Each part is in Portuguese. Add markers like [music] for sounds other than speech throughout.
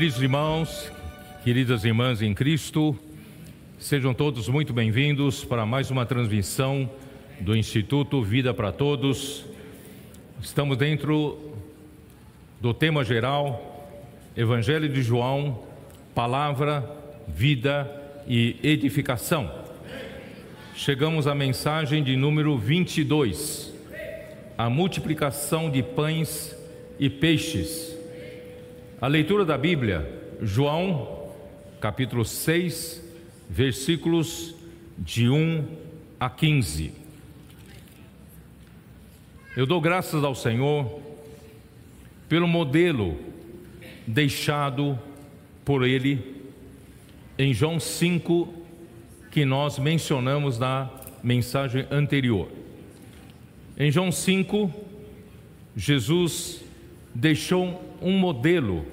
Queridos irmãos, queridas irmãs em Cristo, sejam todos muito bem-vindos para mais uma transmissão do Instituto Vida para Todos. Estamos dentro do tema geral Evangelho de João, Palavra, Vida e Edificação. Chegamos à mensagem de número 22, a multiplicação de pães e peixes. A leitura da Bíblia, João, capítulo 6, versículos de 1 a 15. Eu dou graças ao Senhor pelo modelo deixado por Ele em João 5, que nós mencionamos na mensagem anterior. Em João 5, Jesus deixou um modelo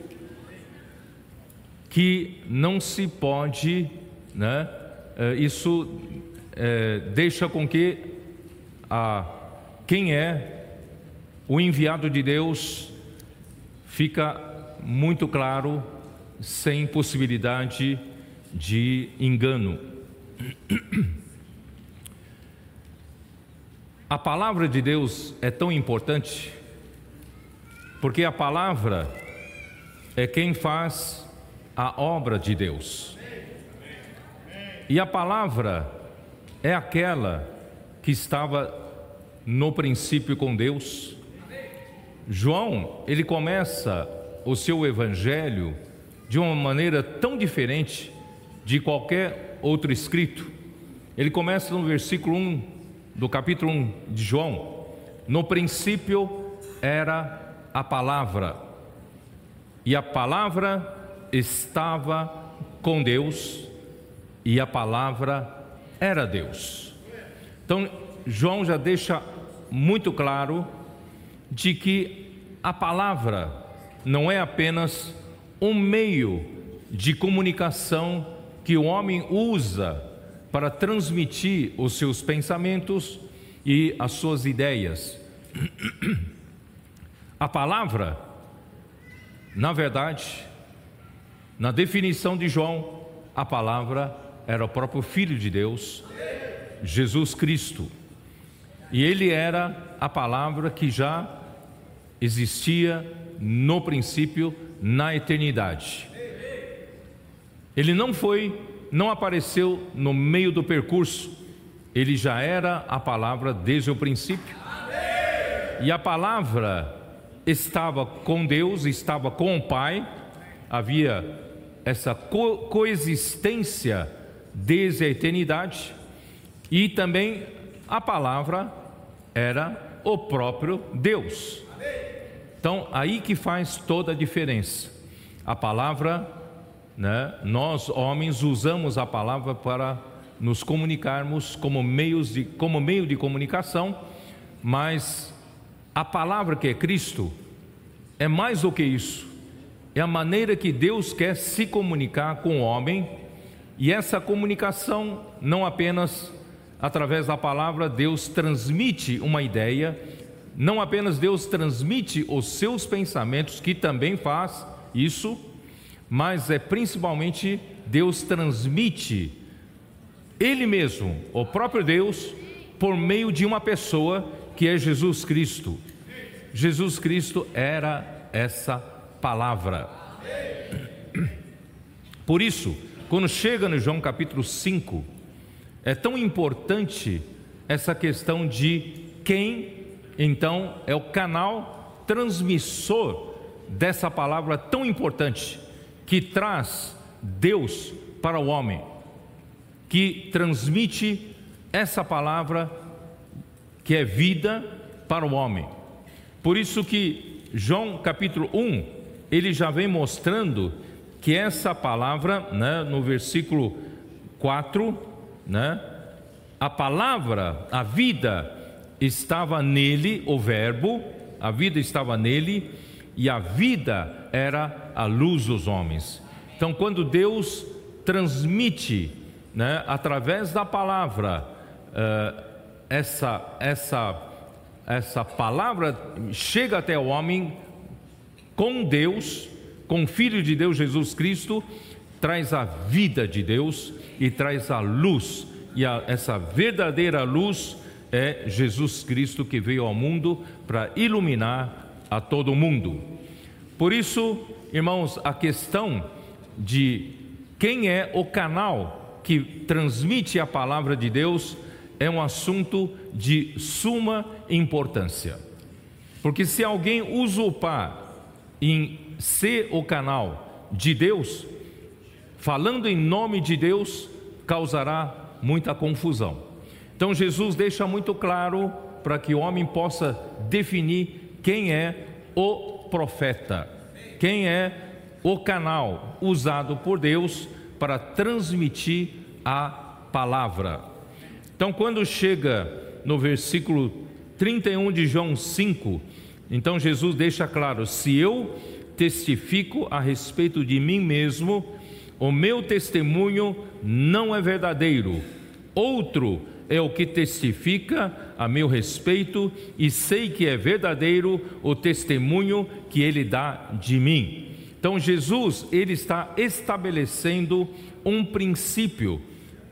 que não se pode, né? Eh, isso é, deixa com que a, quem é o enviado de Deus fica muito claro, sem possibilidade de engano. A palavra de Deus é tão importante porque a palavra é quem faz a obra de Deus. E a palavra é aquela que estava no princípio com Deus. João, ele começa o seu evangelho de uma maneira tão diferente de qualquer outro escrito. Ele começa no versículo 1 do capítulo 1 de João. No princípio era a palavra, e a palavra estava com Deus, e a palavra era Deus. Então, João já deixa muito claro de que a palavra não é apenas um meio de comunicação que o homem usa para transmitir os seus pensamentos e as suas ideias. [clears throat] A palavra, na verdade, na definição de João, a palavra era o próprio Filho de Deus, Jesus Cristo. E ele era a palavra que já existia no princípio, na eternidade. Ele não foi, não apareceu no meio do percurso, ele já era a palavra desde o princípio. E a palavra estava com Deus, estava com o Pai, havia essa co coexistência desde a eternidade, e também a palavra era o próprio Deus. Então, aí que faz toda a diferença. A palavra, né, nós homens usamos a palavra para nos comunicarmos como, meios de, como meio de comunicação, mas a palavra que é Cristo é mais do que isso. É a maneira que Deus quer se comunicar com o homem, e essa comunicação não apenas através da palavra, Deus transmite uma ideia, não apenas Deus transmite os seus pensamentos, que também faz isso, mas é principalmente Deus transmite Ele mesmo, o próprio Deus, por meio de uma pessoa que é Jesus Cristo. Jesus Cristo era essa palavra. Por isso, quando chega no João capítulo 5, é tão importante essa questão de quem então é o canal transmissor dessa palavra tão importante que traz Deus para o homem, que transmite essa palavra que é vida para o homem. Por isso que João capítulo 1, ele já vem mostrando que essa palavra, né, no versículo 4, né, a palavra, a vida estava nele, o verbo, a vida estava nele e a vida era a luz dos homens. Então, quando Deus transmite, né, através da palavra, uh, essa, essa, essa palavra chega até o homem com Deus, com o Filho de Deus Jesus Cristo, traz a vida de Deus e traz a luz. E a, essa verdadeira luz é Jesus Cristo que veio ao mundo para iluminar a todo mundo. Por isso, irmãos, a questão de quem é o canal que transmite a palavra de Deus é um assunto de suma importância. Porque se alguém usurpar em ser o canal de Deus, falando em nome de Deus, causará muita confusão. Então Jesus deixa muito claro para que o homem possa definir quem é o profeta, quem é o canal usado por Deus para transmitir a palavra. Então, quando chega no versículo 31 de João 5, então Jesus deixa claro: se eu testifico a respeito de mim mesmo, o meu testemunho não é verdadeiro. Outro é o que testifica a meu respeito, e sei que é verdadeiro o testemunho que ele dá de mim. Então Jesus, ele está estabelecendo um princípio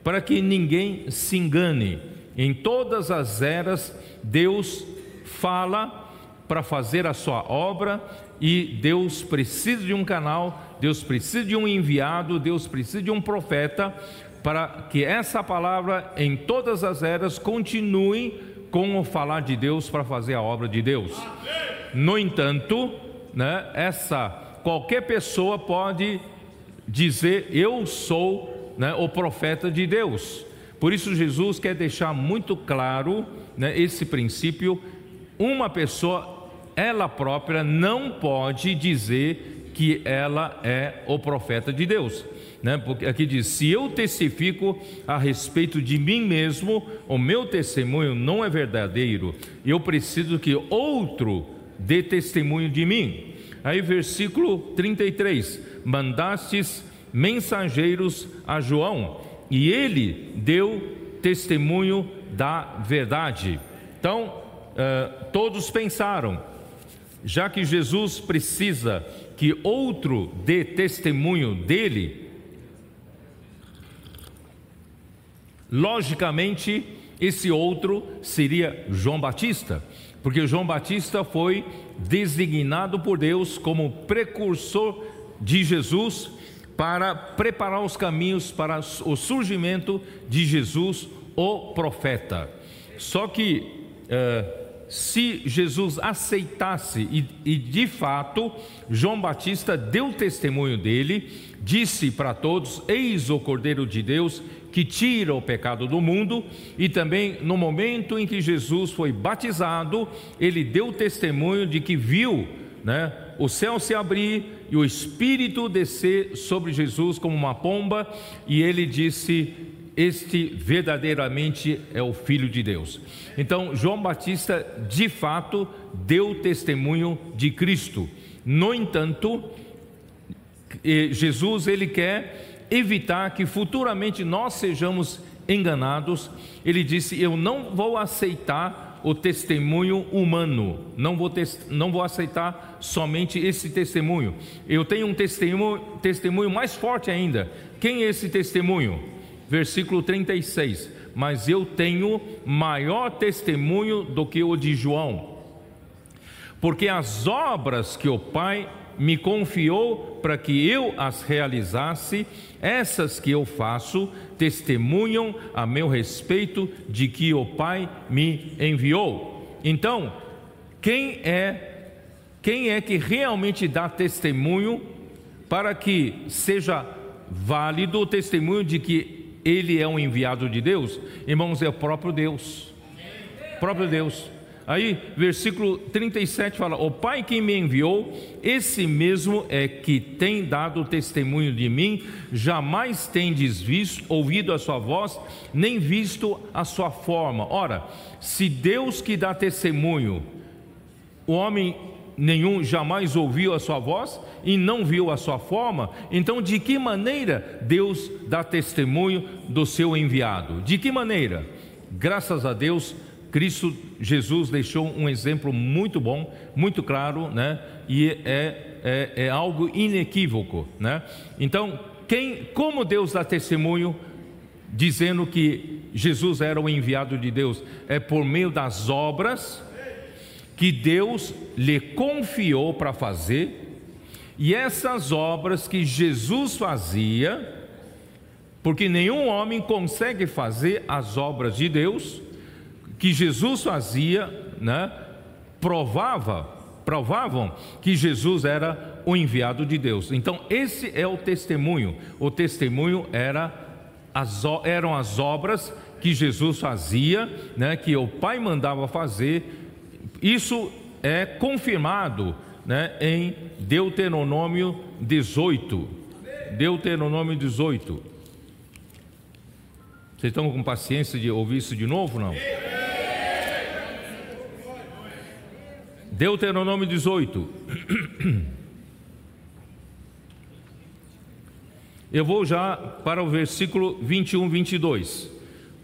para que ninguém se engane. Em todas as eras, Deus fala para fazer a sua obra e Deus precisa de um canal, Deus precisa de um enviado, Deus precisa de um profeta para que essa palavra em todas as eras continue com o falar de Deus para fazer a obra de Deus. No entanto, né, essa qualquer pessoa pode dizer eu sou né, o profeta de Deus. Por isso Jesus quer deixar muito claro né, esse princípio. Uma pessoa, ela própria, não pode dizer que ela é o profeta de Deus né? Porque aqui diz: se eu testifico a respeito de mim mesmo, o meu testemunho não é verdadeiro, eu preciso que outro dê testemunho de mim. Aí, versículo 33: Mandastes mensageiros a João, e ele deu testemunho da verdade. Então, uh, todos pensaram, já que Jesus precisa que outro dê testemunho dele, Logicamente, esse outro seria João Batista, porque João Batista foi designado por Deus como precursor de Jesus para preparar os caminhos para o surgimento de Jesus, o profeta. Só que uh, se Jesus aceitasse e, e de fato João Batista deu testemunho dele, disse para todos: Eis o Cordeiro de Deus que tira o pecado do mundo, e também no momento em que Jesus foi batizado, ele deu testemunho de que viu né, o céu se abrir e o Espírito descer sobre Jesus como uma pomba, e ele disse: Este verdadeiramente é o Filho de Deus. Então, João Batista de fato deu testemunho de Cristo. No entanto, eh, Jesus ele quer evitar que futuramente nós sejamos enganados, ele disse: Eu não vou aceitar o testemunho humano, não vou, não vou aceitar somente esse testemunho. Eu tenho um testemunho, testemunho mais forte ainda. Quem é esse testemunho? Versículo 36. Mas eu tenho maior testemunho do que o de João, porque as obras que o Pai me confiou para que eu as realizasse, essas que eu faço testemunham a meu respeito de que o Pai me enviou. Então, quem é quem é que realmente dá testemunho para que seja válido o testemunho de que ele é um enviado de Deus? Irmãos, é o próprio Deus. O próprio Deus. Aí, versículo 37 fala: O Pai que me enviou, esse mesmo é que tem dado testemunho de mim, jamais tendes visto, ouvido a sua voz, nem visto a sua forma. Ora, se Deus que dá testemunho, o homem nenhum jamais ouviu a sua voz e não viu a sua forma, então de que maneira Deus dá testemunho do seu enviado? De que maneira? Graças a Deus, Cristo Jesus deixou um exemplo muito bom, muito claro, né? E é é, é algo inequívoco, né? Então, quem, como Deus dá testemunho dizendo que Jesus era o enviado de Deus? É por meio das obras que Deus lhe confiou para fazer, e essas obras que Jesus fazia, porque nenhum homem consegue fazer as obras de Deus que Jesus fazia, né? Provava, provavam que Jesus era o enviado de Deus. Então esse é o testemunho. O testemunho era as, eram as obras que Jesus fazia, né? Que o Pai mandava fazer. Isso é confirmado, né? Em Deuteronômio 18. Deuteronômio 18. Vocês estão com paciência de ouvir isso de novo, não? Deuteronômio 18. Eu vou já para o versículo 21, 22.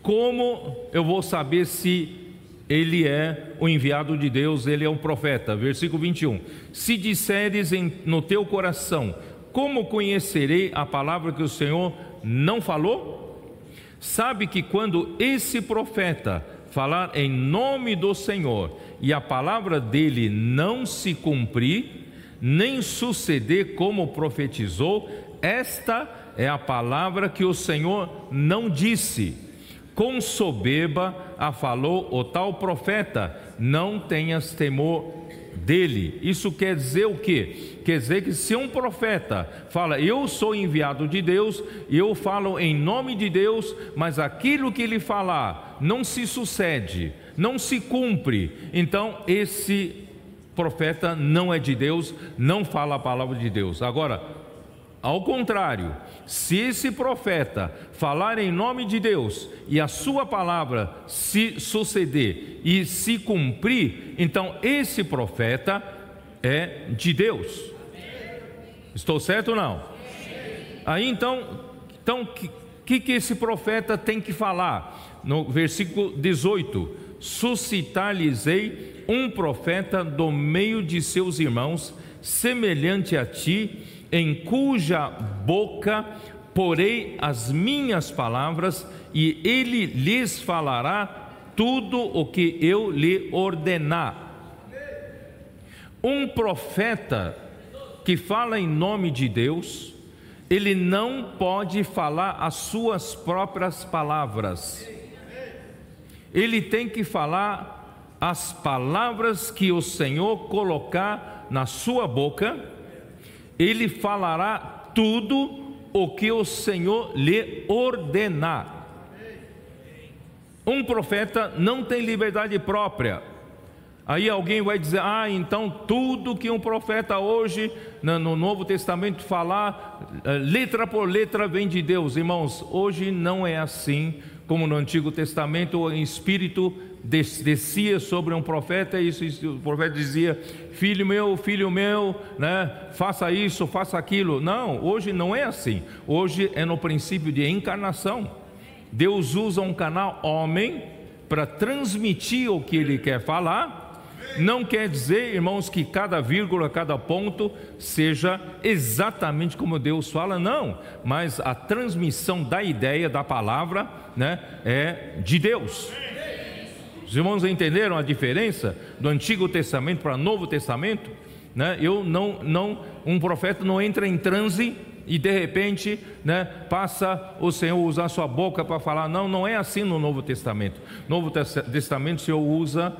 Como eu vou saber se ele é o enviado de Deus, ele é um profeta? Versículo 21. Se disseres em, no teu coração, como conhecerei a palavra que o Senhor não falou? sabe que quando esse profeta falar em nome do Senhor e a palavra dele não se cumprir, nem suceder como profetizou, esta é a palavra que o Senhor não disse. Com soberba a falou o tal profeta, não tenhas temor dele. Isso quer dizer o quê? Quer dizer que se um profeta fala, eu sou enviado de Deus, eu falo em nome de Deus, mas aquilo que ele falar não se sucede, não se cumpre, então esse profeta não é de Deus, não fala a palavra de Deus. Agora, ao contrário, se esse profeta falar em nome de Deus e a sua palavra se suceder e se cumprir, então esse profeta é de Deus. Estou certo ou não? Aí então, então que que esse profeta tem que falar? No versículo 18: Suscitar-lhes-ei um profeta do meio de seus irmãos, semelhante a ti, em cuja boca porei as minhas palavras, e ele lhes falará tudo o que eu lhe ordenar. Um profeta que fala em nome de Deus, ele não pode falar as suas próprias palavras. Ele tem que falar as palavras que o Senhor colocar na sua boca ele falará tudo o que o Senhor lhe ordenar. Um profeta não tem liberdade própria. Aí alguém vai dizer: ah, então tudo que um profeta hoje no Novo Testamento falar, eh, letra por letra, vem de Deus. Irmãos, hoje não é assim como no Antigo Testamento, o Espírito descia sobre um profeta e o profeta dizia: Filho meu, filho meu, né, faça isso, faça aquilo. Não, hoje não é assim. Hoje é no princípio de encarnação. Deus usa um canal homem para transmitir o que ele quer falar. Não quer dizer, irmãos, que cada vírgula, cada ponto seja exatamente como Deus fala, não. Mas a transmissão da ideia, da palavra, né, é de Deus. Os irmãos entenderam a diferença do Antigo Testamento para o Novo Testamento? Né? Eu não, não, um profeta não entra em transe e de repente, né, passa o Senhor usar sua boca para falar. Não, não é assim no Novo Testamento. No Novo Testamento o Senhor usa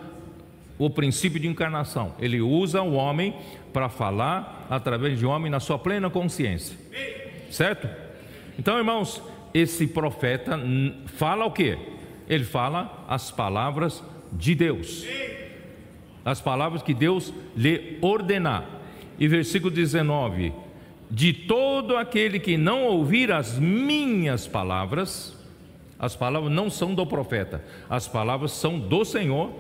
o princípio de encarnação. Ele usa o homem para falar através de homem na sua plena consciência. Certo? Então, irmãos, esse profeta fala o quê? Ele fala as palavras de Deus. As palavras que Deus lhe ordenar. E versículo 19: De todo aquele que não ouvir as minhas palavras, as palavras não são do profeta, as palavras são do Senhor,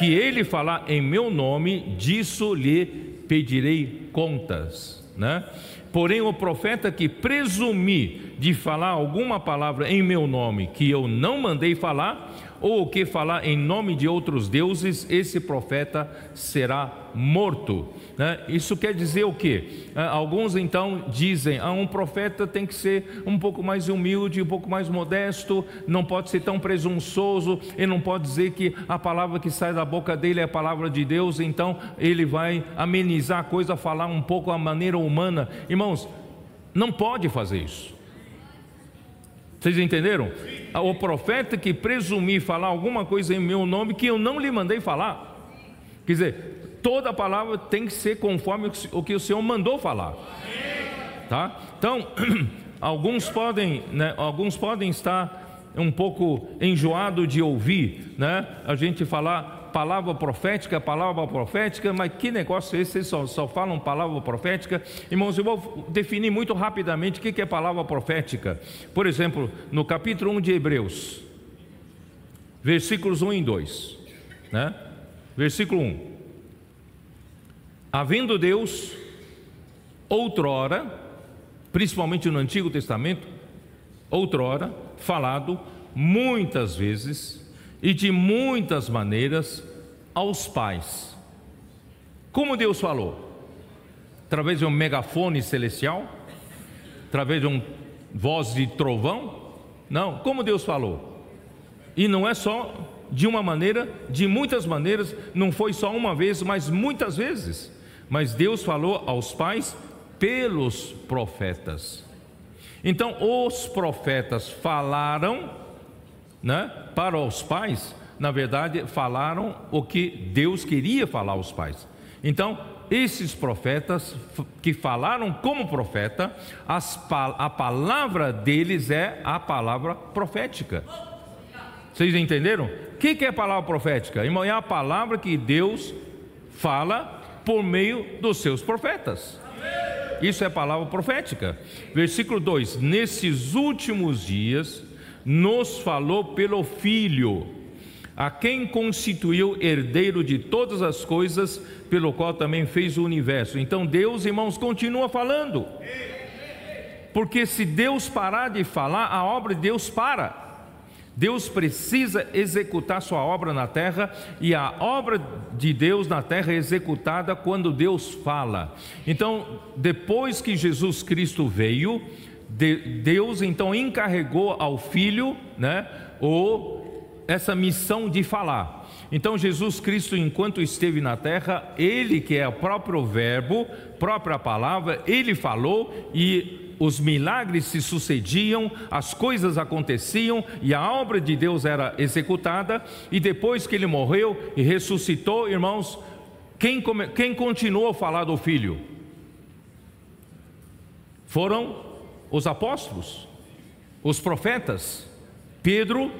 que ele falar em meu nome, disso lhe pedirei contas, né? Porém, o profeta que presumir de falar alguma palavra em meu nome que eu não mandei falar, ou o que falar em nome de outros deuses, esse profeta será morto. Né? Isso quer dizer o quê? É, alguns então dizem: ah, um profeta tem que ser um pouco mais humilde, um pouco mais modesto, não pode ser tão presunçoso, ele não pode dizer que a palavra que sai da boca dele é a palavra de Deus, então ele vai amenizar a coisa, falar um pouco a maneira humana. Irmãos, não pode fazer isso. Vocês entenderam? O profeta que presumir falar alguma coisa em meu nome que eu não lhe mandei falar. Quer dizer, toda palavra tem que ser conforme o que o Senhor mandou falar. Tá? Então, [clears throat] alguns podem, né, alguns podem estar um pouco enjoado de ouvir, né? A gente falar palavra profética, palavra profética, mas que negócio é esse? Vocês só, só falam palavra profética? Irmãos, eu vou definir muito rapidamente o que é palavra profética. Por exemplo, no capítulo 1 de Hebreus, versículos 1 e 2. Né? Versículo 1: Havendo Deus, outrora, principalmente no Antigo Testamento, outrora, falado muitas vezes e de muitas maneiras aos pais. Como Deus falou? Através de um megafone celestial? Através de um voz de trovão? Não, como Deus falou? E não é só de uma maneira, de muitas maneiras, não foi só uma vez, mas muitas vezes. Mas Deus falou aos pais pelos profetas. Então, os profetas falaram né, para os pais, na verdade, falaram o que Deus queria falar aos pais. Então, esses profetas que falaram como profeta, as, a palavra deles é a palavra profética. Vocês entenderam? O que, que é palavra profética? Irmão, é a palavra que Deus fala por meio dos seus profetas. Isso é palavra profética. Versículo 2: Nesses últimos dias nos falou pelo Filho, a quem constituiu herdeiro de todas as coisas, pelo qual também fez o universo. Então Deus, irmãos, continua falando. Porque se Deus parar de falar, a obra de Deus para. Deus precisa executar sua obra na terra e a obra de Deus na terra é executada quando Deus fala. Então, depois que Jesus Cristo veio, Deus então encarregou ao filho, né, o, essa missão de falar. Então Jesus Cristo, enquanto esteve na terra, ele que é o próprio verbo, própria palavra, ele falou e os milagres se sucediam, as coisas aconteciam e a obra de Deus era executada. E depois que ele morreu e ressuscitou, irmãos, quem, quem continuou a falar do filho? Foram os apóstolos, os profetas, Pedro,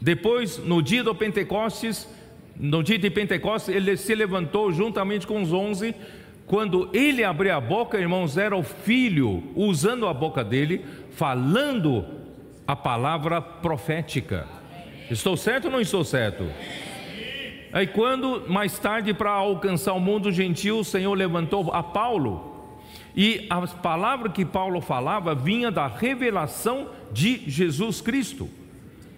depois no dia do Pentecostes, no dia de Pentecostes, ele se levantou juntamente com os onze. Quando ele abriu a boca, irmãos, era o filho usando a boca dele, falando a palavra profética. Estou certo ou não estou certo? Aí, quando mais tarde, para alcançar o mundo gentil, o Senhor levantou a Paulo, e a palavra que Paulo falava vinha da revelação de Jesus Cristo.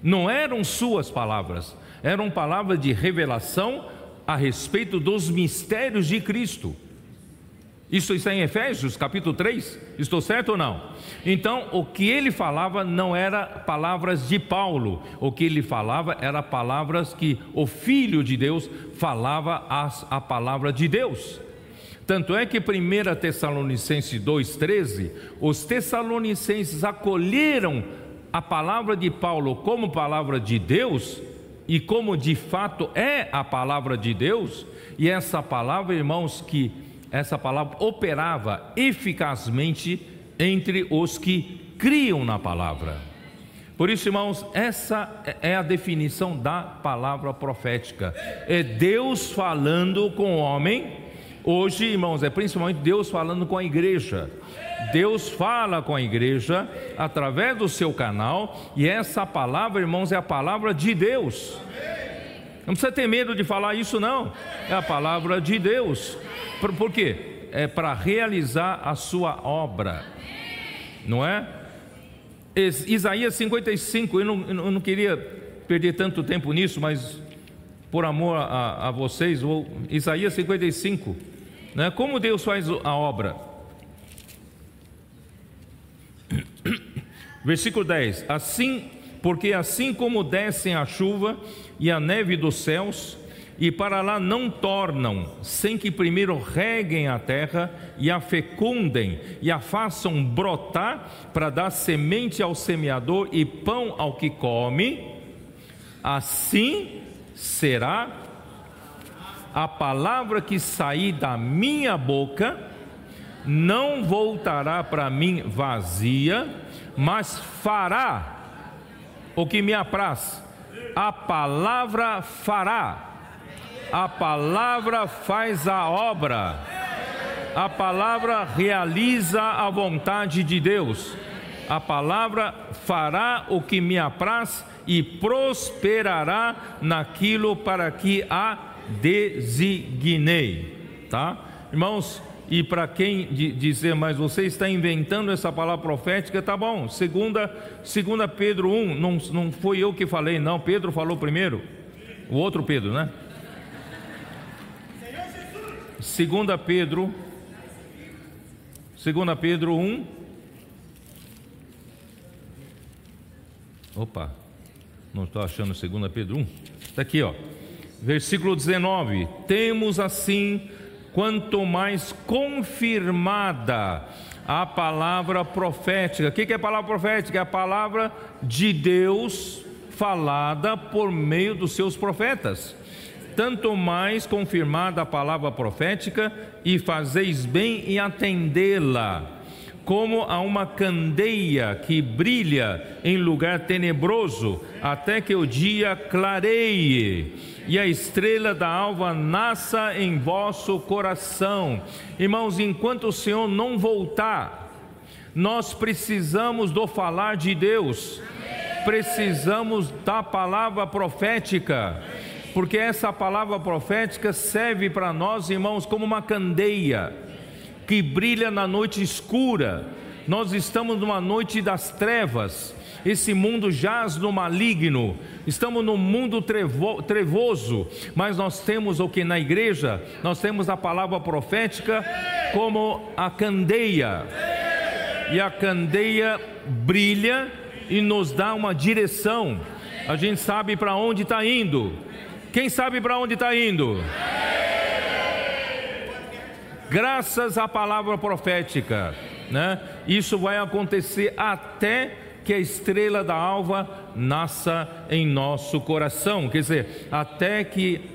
Não eram suas palavras, eram palavras de revelação a respeito dos mistérios de Cristo. Isso está em Efésios, capítulo 3. Estou certo ou não? Então, o que ele falava não era palavras de Paulo, o que ele falava era palavras que o Filho de Deus falava as, a palavra de Deus. Tanto é que 1 Tessalonicenses 2,13, os tessalonicenses acolheram a palavra de Paulo como palavra de Deus, e como de fato é a palavra de Deus, e essa palavra, irmãos, que essa palavra operava eficazmente entre os que criam na palavra. Por isso, irmãos, essa é a definição da palavra profética. É Deus falando com o homem Hoje, irmãos, é principalmente Deus falando com a igreja. Deus fala com a igreja através do seu canal, e essa palavra, irmãos, é a palavra de Deus. Não precisa ter medo de falar isso, não. É a palavra de Deus. Por, por quê? É para realizar a sua obra, não é? Isaías 55, eu não, eu não queria perder tanto tempo nisso, mas por amor a, a vocês, vou, Isaías 55, né? como Deus faz a obra. [coughs] Versículo 10: Assim, porque assim como descem a chuva e a neve dos céus, e para lá não tornam, sem que primeiro reguem a terra e a fecundem e a façam brotar para dar semente ao semeador e pão ao que come, assim será a palavra que sair da minha boca, não voltará para mim vazia, mas fará o que me apraz. A palavra fará. A palavra faz a obra, a palavra realiza a vontade de Deus, a palavra fará o que me apraz e prosperará naquilo para que a designei, tá? Irmãos, e para quem dizer, mas você está inventando essa palavra profética, tá bom. Segunda, segunda Pedro 1, não, não foi eu que falei, não, Pedro falou primeiro. O outro Pedro, né? Segunda Pedro, segunda Pedro 1. Opa, não estou achando segunda Pedro 1. Está aqui, ó. Versículo 19. Temos assim, quanto mais confirmada a palavra profética. O que é a palavra profética? É a palavra de Deus falada por meio dos seus profetas tanto mais confirmada a palavra profética, e fazeis bem em atendê-la, como a uma candeia que brilha em lugar tenebroso, até que o dia clareie. E a estrela da alva nasça em vosso coração. Irmãos, enquanto o Senhor não voltar, nós precisamos do falar de Deus, precisamos da palavra profética. Porque essa palavra profética serve para nós, irmãos, como uma candeia que brilha na noite escura. Nós estamos numa noite das trevas, esse mundo jaz no maligno, estamos num mundo trevo, trevoso, mas nós temos o que na igreja? Nós temos a palavra profética como a candeia, e a candeia brilha e nos dá uma direção, a gente sabe para onde está indo quem sabe para onde está indo? Graças à palavra profética, né? Isso vai acontecer até que a estrela da alva nasça em nosso coração, quer dizer, até que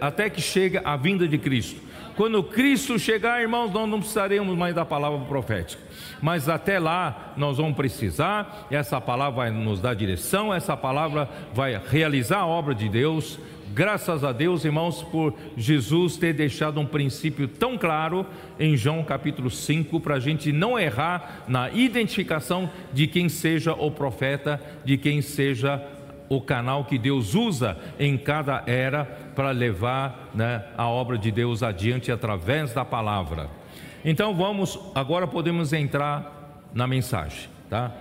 até que chega a vinda de Cristo. Quando Cristo chegar, irmãos, nós não precisaremos mais da palavra profética. Mas até lá nós vamos precisar, essa palavra vai nos dar direção, essa palavra vai realizar a obra de Deus. Graças a Deus, irmãos, por Jesus ter deixado um princípio tão claro em João capítulo 5, para a gente não errar na identificação de quem seja o profeta, de quem seja o canal que Deus usa em cada era para levar né, a obra de Deus adiante através da palavra. Então vamos, agora podemos entrar na mensagem, tá?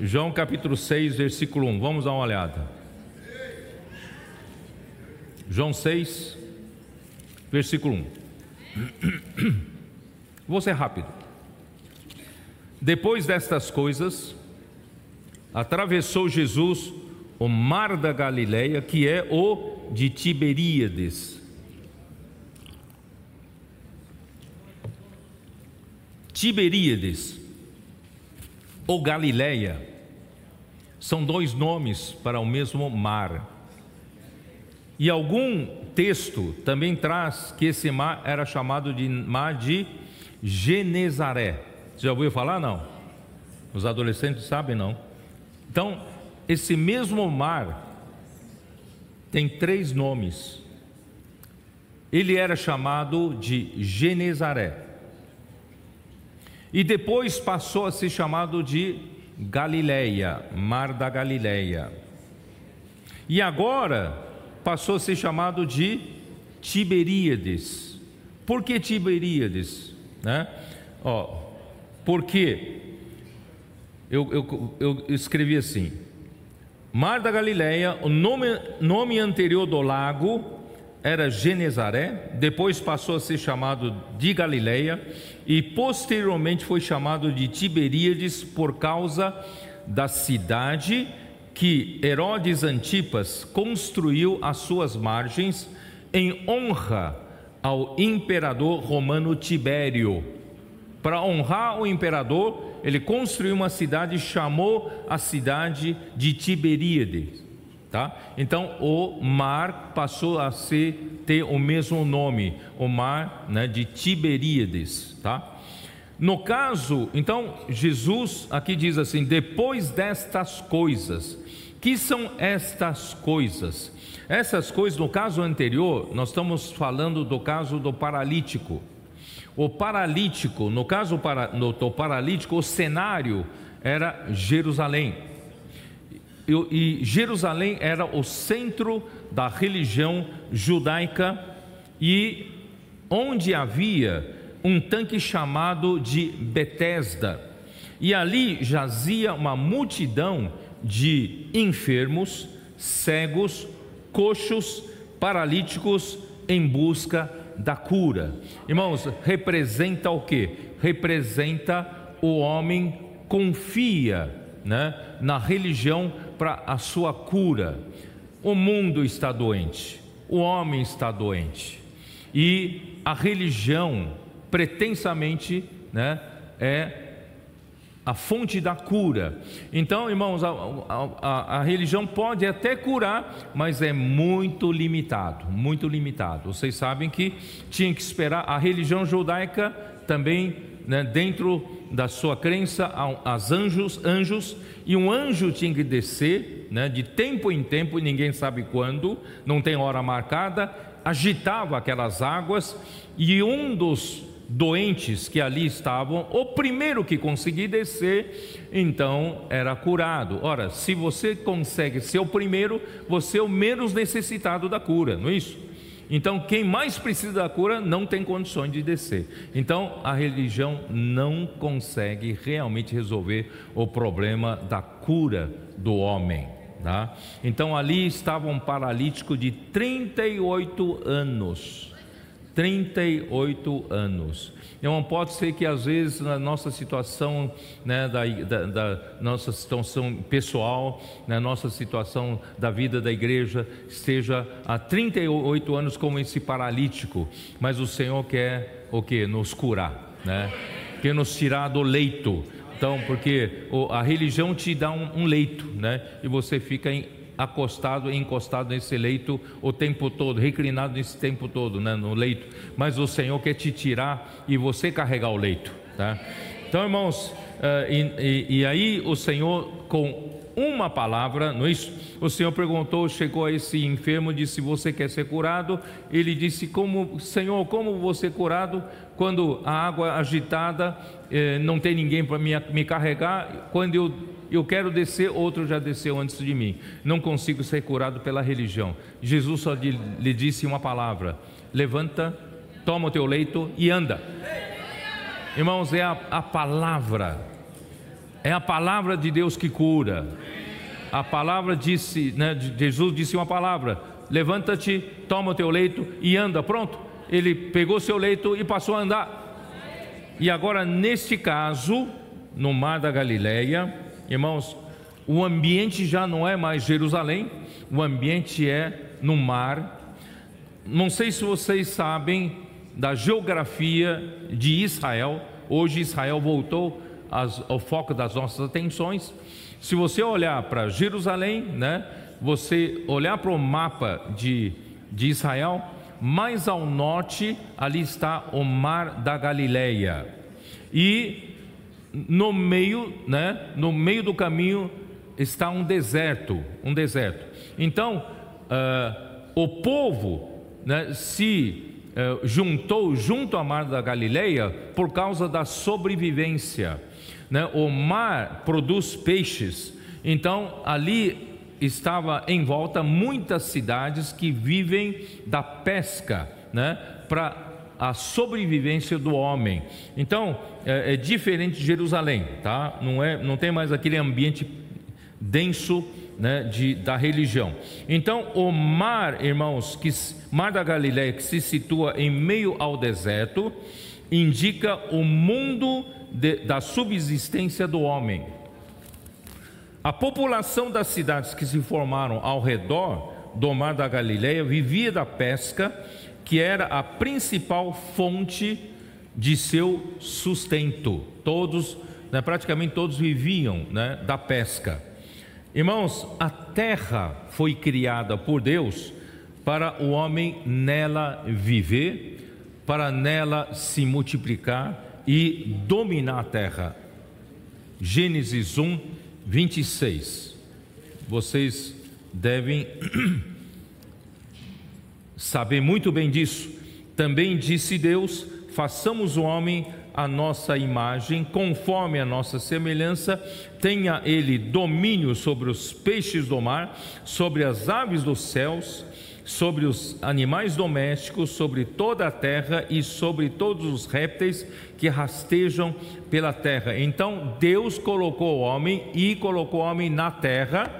João capítulo 6, versículo 1, vamos dar uma olhada. João 6, versículo 1. [coughs] Vou ser rápido. Depois destas coisas, atravessou Jesus o mar da Galileia, que é o de Tiberíades. Tiberíades ou Galileia são dois nomes para o mesmo mar. E algum texto também traz que esse mar era chamado de mar de Genezaré. Você já ouviu falar? Não. Os adolescentes sabem, não. Então, esse mesmo mar tem três nomes. Ele era chamado de Genezaré. E depois passou a ser chamado de Galileia, Mar da Galileia. E agora passou a ser chamado de Tiberíades. Por que Tiberíades? Né? Ó, porque eu, eu, eu escrevi assim: Mar da Galileia, o nome, nome anterior do lago era Genezaré, depois passou a ser chamado de Galileia e posteriormente foi chamado de Tiberíades por causa da cidade que Herodes Antipas construiu às suas margens em honra ao imperador romano Tibério. Para honrar o imperador, ele construiu uma cidade e chamou a cidade de Tiberíades. Tá? Então o mar passou a ser, ter o mesmo nome, o mar né, de Tiberíades. Tá? No caso, então Jesus aqui diz assim: depois destas coisas, que são estas coisas? Essas coisas, no caso anterior, nós estamos falando do caso do paralítico. O paralítico, no caso do paralítico, o cenário era Jerusalém. E, Jerusalém era o centro da religião judaica e onde havia um tanque chamado de Betesda. E ali jazia uma multidão de enfermos, cegos, coxos, paralíticos em busca da cura. Irmãos, representa o que? Representa o homem confia né, na religião para a sua cura. O mundo está doente, o homem está doente, e a religião pretensamente né, é a fonte da cura. Então, irmãos, a, a, a, religião pode até curar, mas é muito limitado, muito limitado. Vocês sabem que tinha que esperar a religião judaica também, né, dentro da sua crença, as anjos, anjos, e um anjo tinha que descer, né, de tempo em tempo, ninguém sabe quando, não tem hora marcada, agitava aquelas águas, e um dos doentes que ali estavam, o primeiro que conseguir descer, então era curado. Ora, se você consegue ser o primeiro, você é o menos necessitado da cura, não é isso? Então, quem mais precisa da cura não tem condições de descer. Então, a religião não consegue realmente resolver o problema da cura do homem. Tá? Então, ali estava um paralítico de 38 anos 38 anos. Então pode ser que às vezes na nossa situação, né, da, da, da, nossa situação pessoal, na nossa situação da vida da igreja, esteja há 38 anos como esse paralítico, mas o Senhor quer o que? Nos curar, né? Quer nos tirar do leito. Então, porque a religião te dá um, um leito, né? E você fica em acostado e encostado nesse leito o tempo todo, reclinado nesse tempo todo, né, no leito. Mas o Senhor quer te tirar e você carregar o leito, tá? Então, irmãos, uh, e, e, e aí o Senhor com uma palavra, não é isso? O Senhor perguntou, chegou a esse enfermo, disse: Você quer ser curado? Ele disse: Como, Senhor, como ser curado quando a água agitada eh, não tem ninguém para me, me carregar? Quando eu eu quero descer, outro já desceu antes de mim. Não consigo ser curado pela religião. Jesus só lhe disse uma palavra: levanta, toma o teu leito e anda. Irmãos, é a, a palavra, é a palavra de Deus que cura. A palavra disse, né, Jesus disse uma palavra: levanta-te, toma o teu leito e anda. Pronto. Ele pegou seu leito e passou a andar. E agora, neste caso, no mar da Galileia, Irmãos, o ambiente já não é mais Jerusalém, o ambiente é no mar. Não sei se vocês sabem da geografia de Israel. Hoje Israel voltou ao foco das nossas atenções. Se você olhar para Jerusalém, né, você olhar para o mapa de, de Israel, mais ao norte ali está o mar da Galileia. E no meio, né, no meio do caminho está um deserto, um deserto. Então, uh, o povo né, se uh, juntou junto ao mar da Galileia por causa da sobrevivência. Né? O mar produz peixes, então ali estava em volta muitas cidades que vivem da pesca, né? Para a sobrevivência do homem. Então, é, é, diferente de Jerusalém, tá? Não, é, não tem mais aquele ambiente denso né, de, da religião. Então, o mar, irmãos, que mar da Galileia que se situa em meio ao deserto, indica o mundo de, da subsistência do homem. A população das cidades que se formaram ao redor do mar da Galileia vivia da pesca, que era a principal fonte de seu sustento. Todos, né, praticamente todos viviam né, da pesca. Irmãos, a terra foi criada por Deus para o homem nela viver, para nela se multiplicar e dominar a terra. Gênesis 1, 26. Vocês devem [clears throat] saber muito bem disso. Também disse Deus: façamos o homem a nossa imagem, conforme a nossa semelhança, tenha ele domínio sobre os peixes do mar, sobre as aves dos céus, sobre os animais domésticos, sobre toda a terra e sobre todos os répteis que rastejam pela terra. Então Deus colocou o homem e colocou o homem na terra,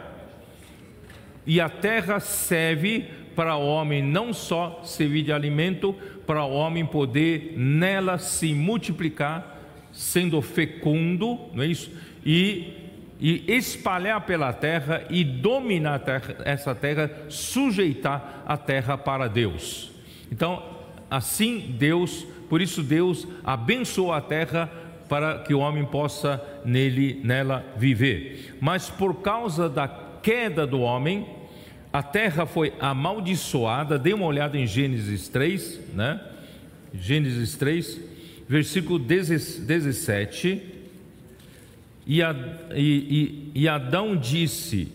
e a terra serve para o homem não só servir de alimento, para o homem poder nela se multiplicar, sendo fecundo, não é isso? E, e espalhar pela terra e dominar terra, essa terra, sujeitar a terra para Deus. Então, assim Deus, por isso Deus abençoou a terra para que o homem possa nele, nela viver. Mas por causa da queda do homem, a terra foi amaldiçoada, dê uma olhada em Gênesis 3, né? Gênesis 3, versículo 17. E, e, e Adão disse: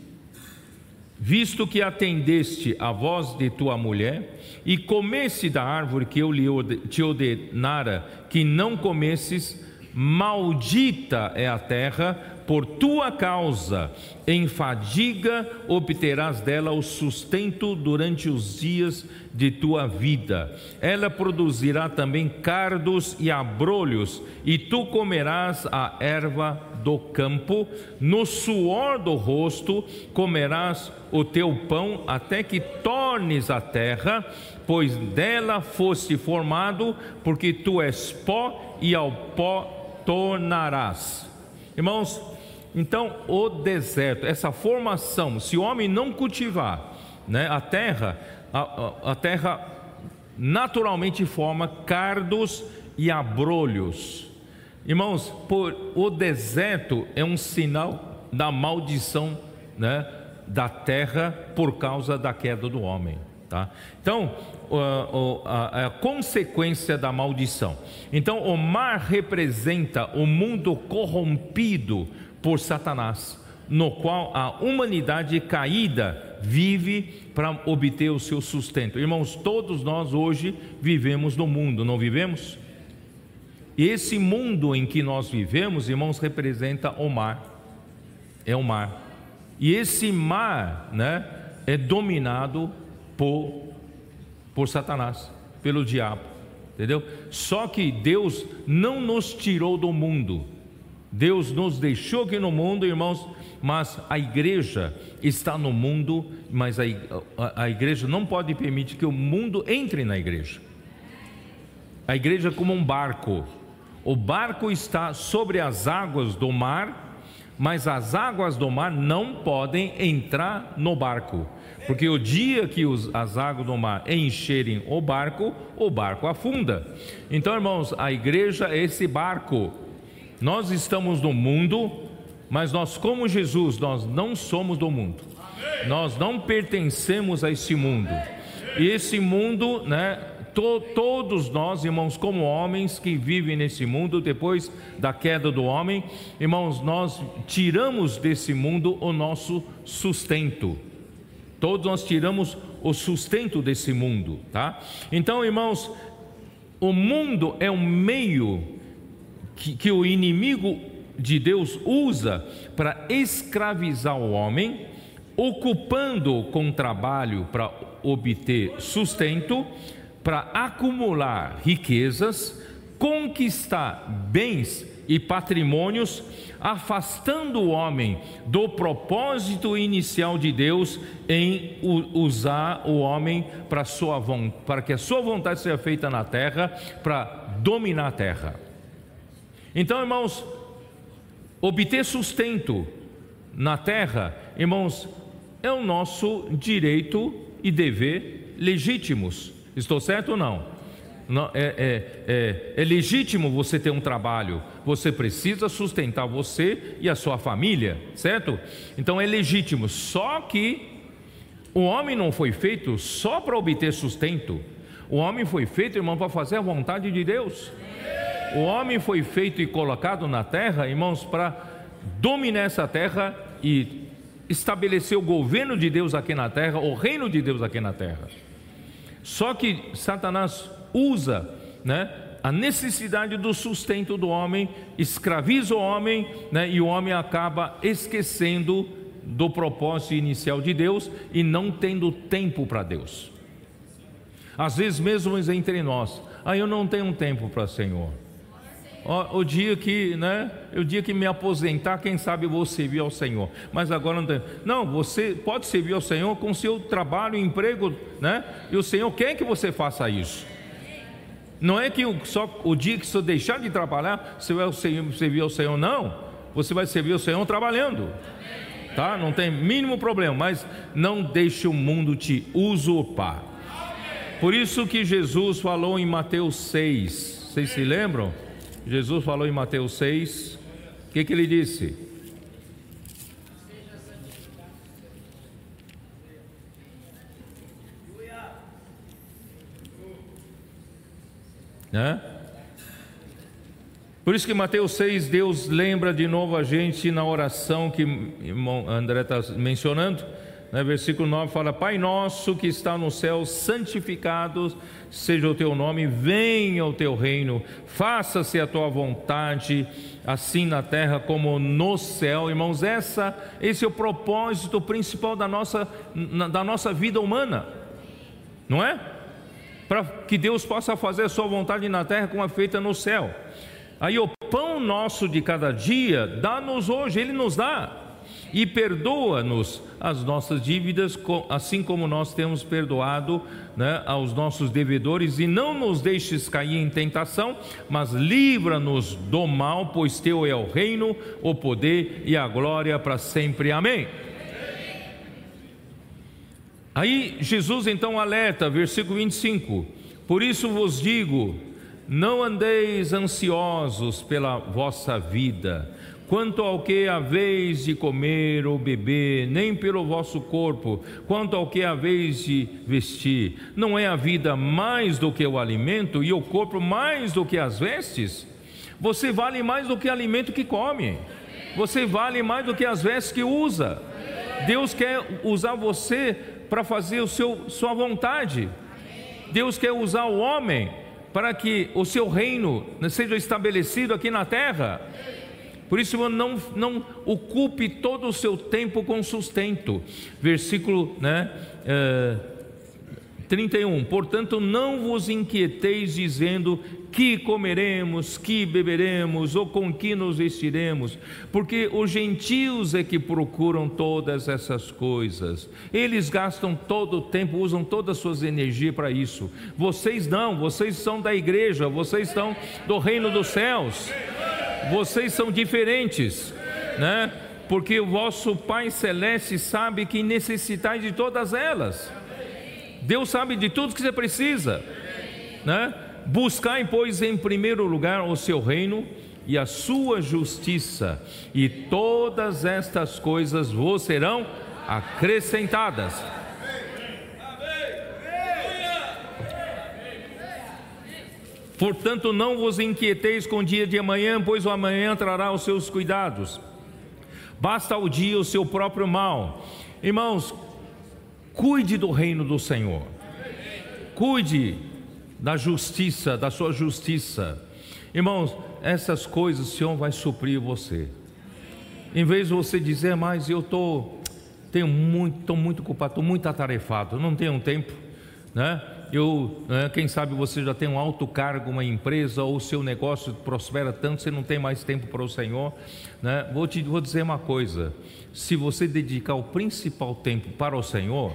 Visto que atendeste a voz de tua mulher e comesse da árvore que eu te ordenara que não comesses, maldita é a terra por tua causa, em fadiga obterás dela o sustento durante os dias de tua vida. Ela produzirá também cardos e abrolhos, e tu comerás a erva do campo, no suor do rosto comerás o teu pão, até que tornes a terra, pois dela foste formado, porque tu és pó e ao pó tornarás. Irmãos, então, o deserto, essa formação, se o homem não cultivar né, a terra, a, a terra naturalmente forma cardos e abrolhos. Irmãos, por, o deserto é um sinal da maldição né, da terra por causa da queda do homem. Tá? Então, a, a, a, consequência da maldição. Então, o mar representa o mundo corrompido por Satanás, no qual a humanidade caída vive para obter o seu sustento. Irmãos, todos nós hoje vivemos no mundo, não vivemos? E esse mundo em que nós vivemos, irmãos, representa o mar. É o mar. E esse mar, né, é dominado por por Satanás, pelo diabo. Entendeu? Só que Deus não nos tirou do mundo. Deus nos deixou aqui no mundo, irmãos, mas a igreja está no mundo, mas a, a, a, igreja não pode permitir que o mundo entre na igreja. A igreja é como um barco. O barco está sobre as águas do mar, mas as águas do mar não podem entrar no barco. Porque o dia que os, as águas do mar encherem o barco, o barco afunda. Então, irmãos, a igreja é esse barco nós estamos no mundo, mas nós, como Jesus, nós não somos do mundo. Nós não pertencemos a esse mundo. E esse mundo, né, to, todos nós, irmãos, como homens que vivem nesse mundo depois da queda do homem, irmãos, nós tiramos desse mundo o nosso sustento. Todos nós tiramos o sustento desse mundo, tá? Então, irmãos, o mundo é um meio que, que o inimigo de Deus usa para escravizar o homem, ocupando com trabalho para obter sustento, para acumular riquezas, conquistar bens e patrimônios, afastando o homem do propósito inicial de Deus em usar o homem para, sua, para que a sua vontade seja feita na terra, para dominar a terra. Então, irmãos, obter sustento na terra, irmãos, é o nosso direito e dever legítimos. Estou certo ou não? não é, é, é, é legítimo você ter um trabalho, você precisa sustentar você e a sua família, certo? Então é legítimo, só que o homem não foi feito só para obter sustento, o homem foi feito, irmão, para fazer a vontade de Deus. O homem foi feito e colocado na terra, irmãos, para dominar essa terra e estabelecer o governo de Deus aqui na terra, o reino de Deus aqui na terra. Só que Satanás usa, né, a necessidade do sustento do homem, escraviza o homem, né, e o homem acaba esquecendo do propósito inicial de Deus e não tendo tempo para Deus. Às vezes, mesmo entre nós, ah, eu não tenho tempo para o Senhor. O, dia que, né, o dia que me aposentar, quem sabe vou servir ao Senhor. Mas agora não tem. Não, você pode servir ao Senhor com seu trabalho, emprego, né? E o Senhor quer que você faça isso. Não é que só o dia que você deixar de trabalhar, você vai servir ao Senhor, não. Você vai servir ao Senhor trabalhando. Tá? Não tem mínimo problema, mas não deixe o mundo te usurpar. Por isso que Jesus falou em Mateus 6. Vocês se lembram? Jesus falou em Mateus 6. O que, que ele disse? Né? Por isso que Mateus 6, Deus lembra de novo a gente na oração que André está mencionando. Né? Versículo 9 fala: Pai nosso que está no céu, santificado seja o teu nome, venha o teu reino, faça-se a tua vontade, assim na terra como no céu. Irmãos, essa, esse é o propósito principal da nossa, da nossa vida humana, não é? para que Deus possa fazer a sua vontade na terra como é feita no céu. Aí o pão nosso de cada dia, dá-nos hoje, Ele nos dá, e perdoa-nos as nossas dívidas, assim como nós temos perdoado né, aos nossos devedores, e não nos deixes cair em tentação, mas livra-nos do mal, pois Teu é o reino, o poder e a glória para sempre. Amém. Aí Jesus então alerta, versículo 25: Por isso vos digo, não andeis ansiosos pela vossa vida, quanto ao que haveis de comer ou beber, nem pelo vosso corpo, quanto ao que haveis de vestir. Não é a vida mais do que o alimento e o corpo mais do que as vestes? Você vale mais do que o alimento que come, você vale mais do que as vestes que usa. Deus quer usar você para fazer o seu, sua vontade. Deus quer usar o homem para que o seu reino seja estabelecido aqui na terra. Por isso, não, não ocupe todo o seu tempo com sustento. Versículo né, é, 31. Portanto, não vos inquieteis dizendo que comeremos, que beberemos ou com que nos vestiremos, porque os gentios é que procuram todas essas coisas. Eles gastam todo o tempo, usam todas as suas energias para isso. Vocês não, vocês são da igreja, vocês são do reino dos céus. Vocês são diferentes, né? Porque o vosso Pai celeste sabe que necessitais de todas elas. Deus sabe de tudo que você precisa, né? Buscai, pois, em primeiro lugar o seu reino e a sua justiça, e todas estas coisas vos serão acrescentadas. Portanto, não vos inquieteis com o dia de amanhã, pois o amanhã trará os seus cuidados. Basta o dia o seu próprio mal. Irmãos, cuide do reino do Senhor. Cuide da justiça, da sua justiça. Irmãos, essas coisas o Senhor vai suprir você. Em vez de você dizer, mas eu tô tenho muito, estou muito ocupado, estou muito atarefado, não tenho tempo, né? Eu, né, quem sabe você já tem um alto cargo, uma empresa, ou seu negócio prospera tanto, você não tem mais tempo para o Senhor. Né? Vou te vou dizer uma coisa: se você dedicar o principal tempo para o Senhor,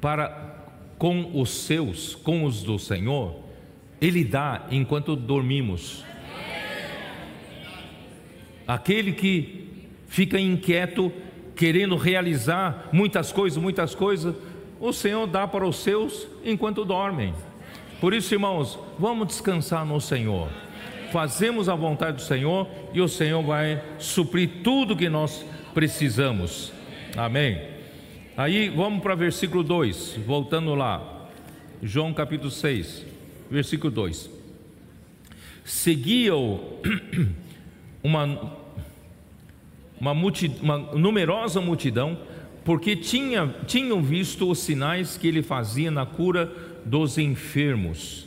para com os seus, com os do Senhor, Ele dá enquanto dormimos. Aquele que fica inquieto, querendo realizar muitas coisas, muitas coisas, o Senhor dá para os seus enquanto dormem. Por isso, irmãos, vamos descansar no Senhor. Fazemos a vontade do Senhor e o Senhor vai suprir tudo que nós precisamos. Amém. Aí vamos para versículo 2, voltando lá. João capítulo 6, versículo 2. Seguia-o [clears throat] uma, uma, uma numerosa multidão porque tinha, tinham visto os sinais que ele fazia na cura dos enfermos.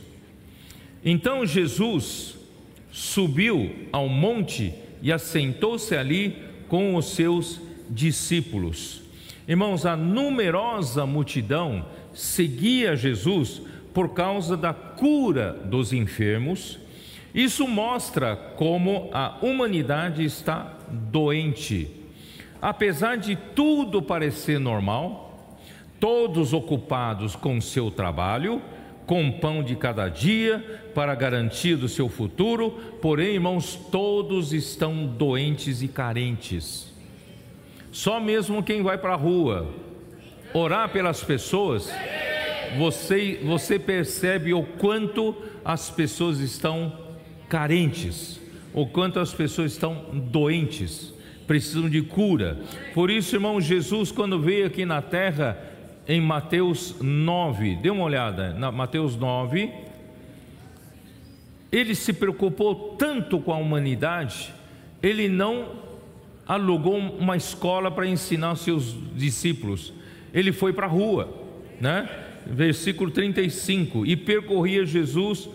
Então Jesus subiu ao monte e assentou-se ali com os seus discípulos. Irmãos, a numerosa multidão seguia Jesus por causa da cura dos enfermos. Isso mostra como a humanidade está doente apesar de tudo parecer normal, todos ocupados com seu trabalho, com pão de cada dia, para garantir o seu futuro, porém, irmãos, todos estão doentes e carentes. Só mesmo quem vai para a rua orar pelas pessoas, você, você percebe o quanto as pessoas estão carentes, o quanto as pessoas estão doentes precisam de cura. Por isso, irmão, Jesus, quando veio aqui na terra, em Mateus 9, dê uma olhada, na Mateus 9, ele se preocupou tanto com a humanidade, ele não alugou uma escola para ensinar seus discípulos, ele foi para a rua, né? Versículo 35: E percorria Jesus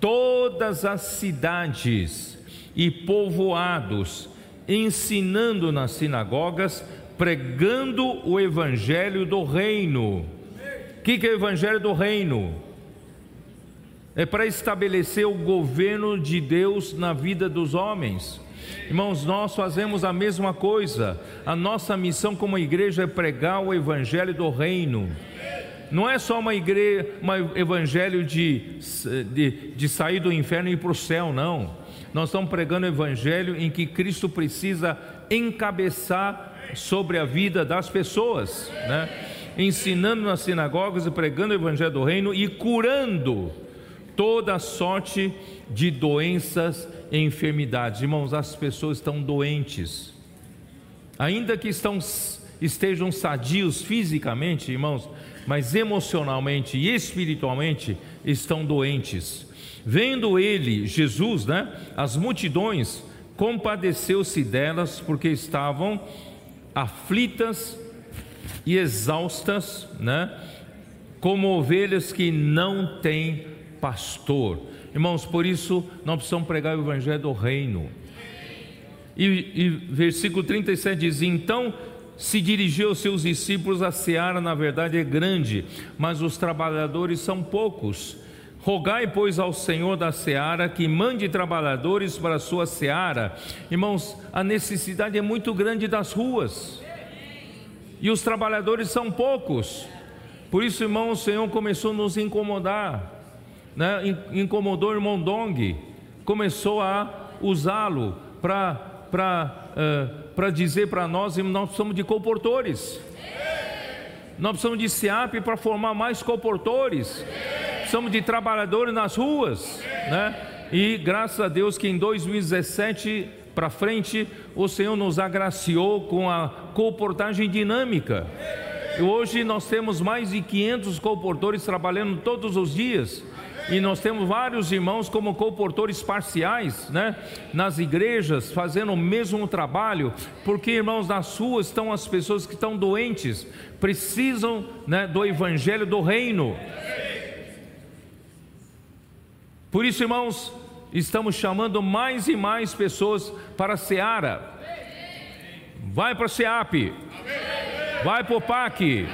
todas as cidades e povoados, ensinando nas sinagogas, pregando o evangelho do reino. O que, que é o evangelho do reino? É para estabelecer o governo de Deus na vida dos homens. Irmãos, nós fazemos a mesma coisa. A nossa missão como igreja é pregar o evangelho do reino. Não é só uma igreja, um evangelho de, de, de sair do inferno e ir para o céu, não. Nós estamos pregando o evangelho em que Cristo precisa encabeçar sobre a vida das pessoas, né? ensinando nas sinagogas e pregando o evangelho do reino e curando toda sorte de doenças e enfermidades. Irmãos, as pessoas estão doentes, ainda que estão, estejam sadios fisicamente, irmãos, mas emocionalmente e espiritualmente estão doentes. Vendo ele, Jesus, né, as multidões, compadeceu-se delas porque estavam aflitas e exaustas, né, como ovelhas que não têm pastor. Irmãos, por isso nós precisamos pregar o evangelho do reino. E, e versículo 37 diz: Então se dirigiu aos seus discípulos, a seara na verdade é grande, mas os trabalhadores são poucos. Rogai, pois, ao Senhor da seara que mande trabalhadores para a sua seara. Irmãos, a necessidade é muito grande das ruas e os trabalhadores são poucos. Por isso, irmão, o Senhor começou a nos incomodar, né? incomodou o irmão Dong, começou a usá-lo para uh, dizer para nós: nós precisamos de comportores, nós precisamos de SEAP para formar mais comportores precisamos de trabalhadores nas ruas, né? E graças a Deus que em 2017 para frente o Senhor nos agraciou com a comportagem dinâmica. E hoje nós temos mais de 500 comportores trabalhando todos os dias. E nós temos vários irmãos como comportores parciais, né? Nas igrejas, fazendo o mesmo trabalho, porque irmãos, nas ruas estão as pessoas que estão doentes, precisam né, do evangelho do reino. Por isso, irmãos, estamos chamando mais e mais pessoas para a Seara. Vai para o SEAP, vai para o PAC,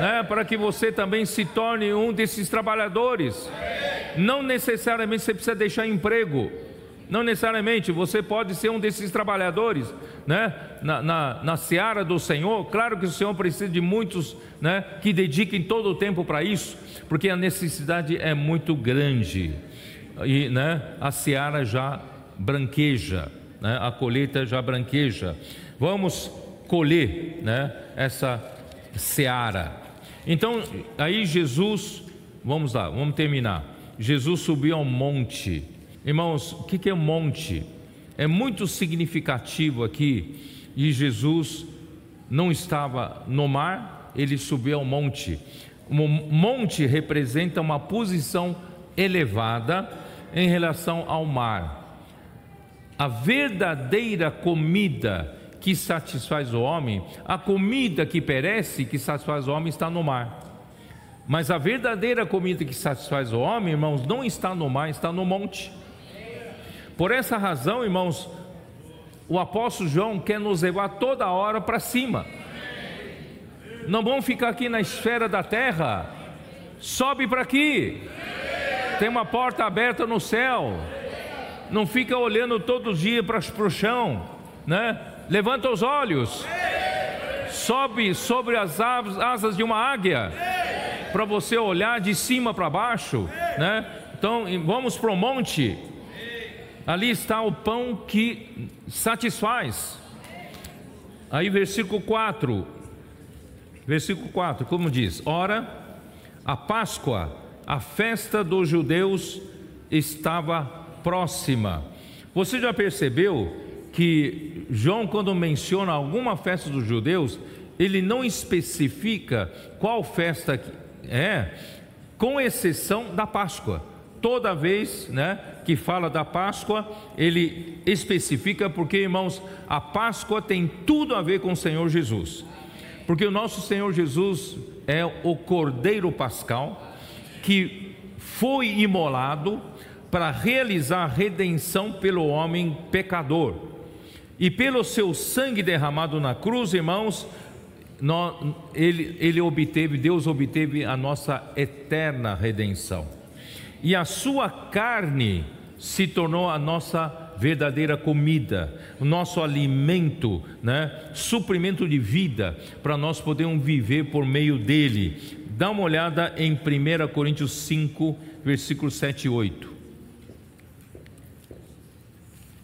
né, para que você também se torne um desses trabalhadores. Não necessariamente você precisa deixar emprego, não necessariamente você pode ser um desses trabalhadores, né? Na, na, na seara do Senhor. Claro que o Senhor precisa de muitos, né? Que dediquem todo o tempo para isso, porque a necessidade é muito grande e, né? A seara já branqueja, né? A colheita já branqueja. Vamos colher, né? Essa seara. Então, aí Jesus, vamos lá, vamos terminar. Jesus subiu ao monte Irmãos, o que é monte? É muito significativo aqui, e Jesus não estava no mar, ele subiu ao monte. O monte representa uma posição elevada em relação ao mar. A verdadeira comida que satisfaz o homem, a comida que perece, que satisfaz o homem, está no mar. Mas a verdadeira comida que satisfaz o homem, irmãos, não está no mar, está no monte. Por essa razão, irmãos, o apóstolo João quer nos levar toda hora para cima. Não vamos ficar aqui na esfera da terra. Sobe para aqui. Tem uma porta aberta no céu. Não fica olhando todo dia para o chão, né? Levanta os olhos. Sobe sobre as asas de uma águia para você olhar de cima para baixo, né? Então, vamos para o monte ali está o pão que satisfaz. Aí, versículo 4, versículo 4, como diz: Ora, a Páscoa, a festa dos judeus, estava próxima. Você já percebeu que João, quando menciona alguma festa dos judeus, ele não especifica qual festa é, com exceção da Páscoa. Toda vez, né, que fala da Páscoa, ele especifica porque, irmãos, a Páscoa tem tudo a ver com o Senhor Jesus. Porque o nosso Senhor Jesus é o Cordeiro Pascal que foi imolado para realizar a redenção pelo homem pecador. E pelo seu sangue derramado na cruz, irmãos, nós, ele, ele obteve, Deus obteve a nossa eterna redenção. E a sua carne se tornou a nossa verdadeira comida, o nosso alimento, né? suprimento de vida, para nós podermos viver por meio dele. Dá uma olhada em 1 Coríntios 5, versículos 7 e 8.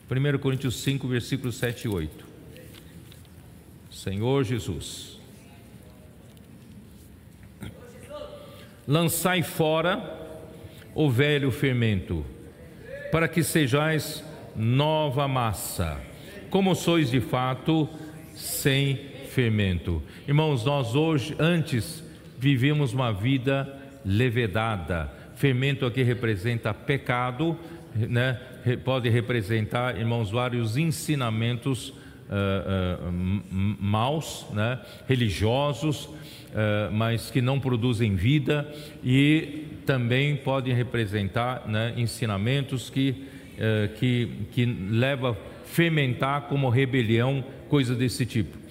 1 Coríntios 5, versículos 7 e 8. Senhor Jesus, lançai fora o velho fermento para que sejais nova massa, como sois de fato sem fermento. Irmãos, nós hoje, antes, vivíamos uma vida levedada. Fermento aqui representa pecado, né? pode representar, irmãos, vários ensinamentos uh, uh, maus, né? religiosos, uh, mas que não produzem vida e também podem representar né, ensinamentos que, que, que leva a fermentar como rebelião, coisa desse tipo.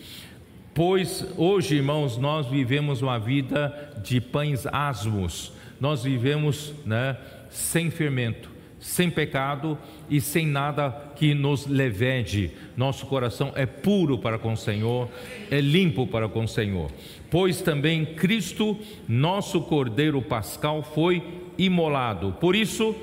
Pois hoje, irmãos, nós vivemos uma vida de pães asmos, nós vivemos né, sem fermento, sem pecado e sem nada que nos levede. Nosso coração é puro para com o Senhor, é limpo para com o Senhor pois também Cristo, nosso Cordeiro Pascal, foi imolado. Por isso,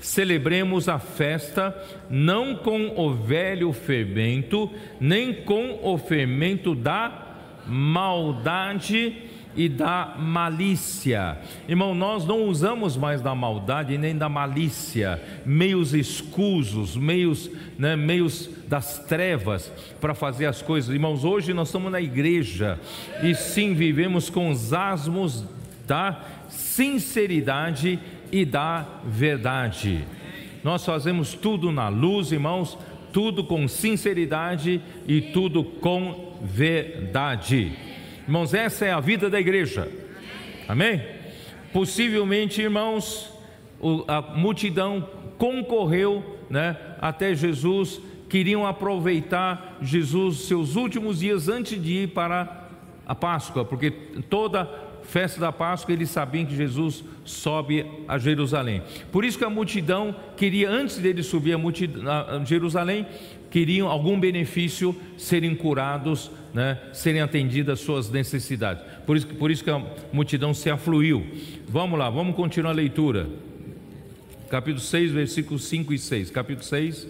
celebremos a festa não com o velho fermento, nem com o fermento da maldade e da malícia. Irmão, nós não usamos mais da maldade nem da malícia, meios escusos, meios, né, meios das trevas para fazer as coisas. Irmãos, hoje nós estamos na igreja e sim vivemos com os asmos da sinceridade e da verdade. Nós fazemos tudo na luz, irmãos, tudo com sinceridade e tudo com verdade. Irmãos, essa é a vida da igreja. Amém? Possivelmente, irmãos, a multidão concorreu né, até Jesus, queriam aproveitar Jesus, seus últimos dias antes de ir para a Páscoa, porque toda festa da Páscoa eles sabiam que Jesus sobe a Jerusalém. Por isso que a multidão queria, antes dele subir a, multidão, a Jerusalém, queriam algum benefício, serem curados, né, serem atendidas as suas necessidades. Por isso, por isso que a multidão se afluiu. Vamos lá, vamos continuar a leitura. Capítulo 6, versículos 5 e 6. Capítulo 6,